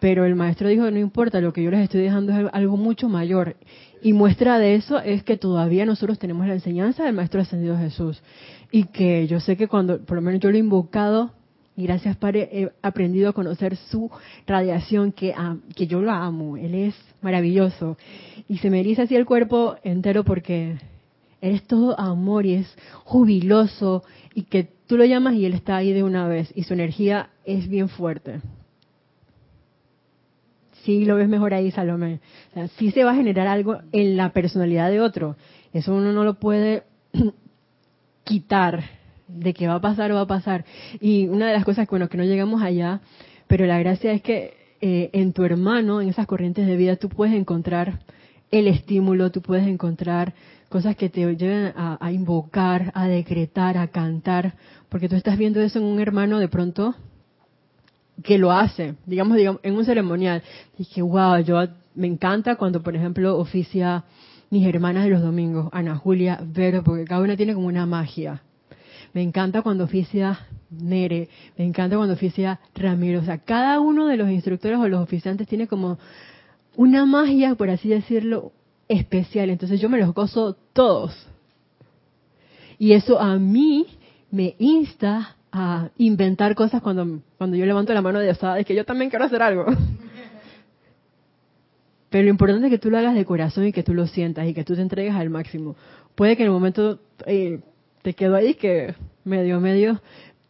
Pero el maestro dijo, no importa, lo que yo les estoy dejando es algo mucho mayor. Y muestra de eso es que todavía nosotros tenemos la enseñanza del Maestro Ascendido Jesús. Y que yo sé que cuando, por lo menos yo lo he invocado, gracias Padre, he aprendido a conocer su radiación, que, que yo lo amo. Él es maravilloso. Y se me eriza así el cuerpo entero porque Él es todo amor y es jubiloso. Y que tú lo llamas y Él está ahí de una vez. Y su energía es bien fuerte. Sí, lo ves mejor ahí, Salomé. O sí se va a generar algo en la personalidad de otro. Eso uno no lo puede quitar de que va a pasar va a pasar. Y una de las cosas, bueno, que no llegamos allá, pero la gracia es que eh, en tu hermano, en esas corrientes de vida, tú puedes encontrar el estímulo, tú puedes encontrar cosas que te lleven a, a invocar, a decretar, a cantar, porque tú estás viendo eso en un hermano de pronto que lo hace, digamos, digamos, en un ceremonial. Dije, wow, yo me encanta cuando, por ejemplo, oficia mis hermanas de los domingos, Ana Julia, Vero, porque cada una tiene como una magia. Me encanta cuando oficia Nere, me encanta cuando oficia Ramiro. O sea, cada uno de los instructores o los oficiantes tiene como una magia, por así decirlo, especial. Entonces yo me los gozo todos. Y eso a mí me insta a inventar cosas cuando, cuando yo levanto la mano de osada, es que yo también quiero hacer algo. Pero lo importante es que tú lo hagas de corazón y que tú lo sientas y que tú te entregues al máximo. Puede que en el momento eh, te quedó ahí que medio, medio,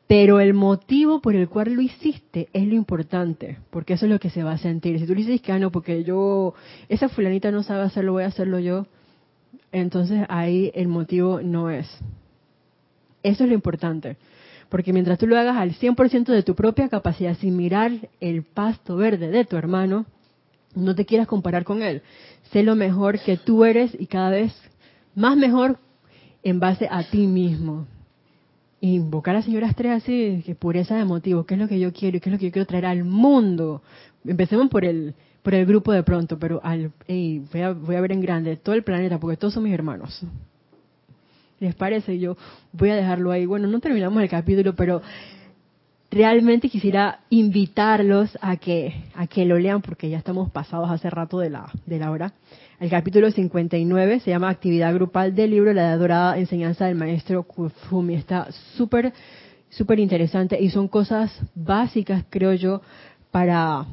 Pero el motivo por el cual lo hiciste es lo importante, porque eso es lo que se va a sentir. Si tú le dices que, ah, no, porque yo, esa fulanita no sabe hacerlo, voy a hacerlo yo, entonces ahí el motivo no es. Eso es lo importante. Porque mientras tú lo hagas al 100% de tu propia capacidad, sin mirar el pasto verde de tu hermano, no te quieras comparar con él. Sé lo mejor que tú eres y cada vez más mejor en base a ti mismo. Invocar a la señora Estrella así, que pureza de motivo, qué es lo que yo quiero y qué es lo que yo quiero traer al mundo. Empecemos por el por el grupo de pronto, pero al, voy, a, voy a ver en grande todo el planeta, porque todos son mis hermanos. ¿Les parece? Yo voy a dejarlo ahí. Bueno, no terminamos el capítulo, pero realmente quisiera invitarlos a que a que lo lean porque ya estamos pasados hace rato de la de la hora. El capítulo 59 se llama Actividad grupal del libro La adorada enseñanza del maestro Kufumi. Está súper súper interesante y son cosas básicas, creo yo, para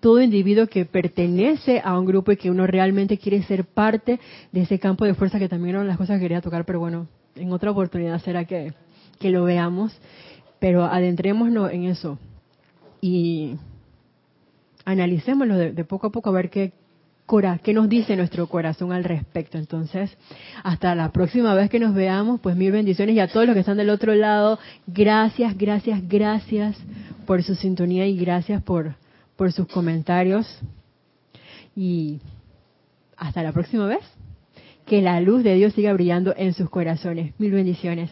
todo individuo que pertenece a un grupo y que uno realmente quiere ser parte de ese campo de fuerza que también eran las cosas que quería tocar, pero bueno, en otra oportunidad será que, que lo veamos. Pero adentrémonos en eso y analicémoslo de, poco a poco a ver qué, qué nos dice nuestro corazón al respecto. Entonces, hasta la próxima vez que nos veamos, pues mil bendiciones y a todos los que están del otro lado, gracias, gracias, gracias por su sintonía y gracias por por sus comentarios y hasta la próxima vez. Que la luz de Dios siga brillando en sus corazones. Mil bendiciones.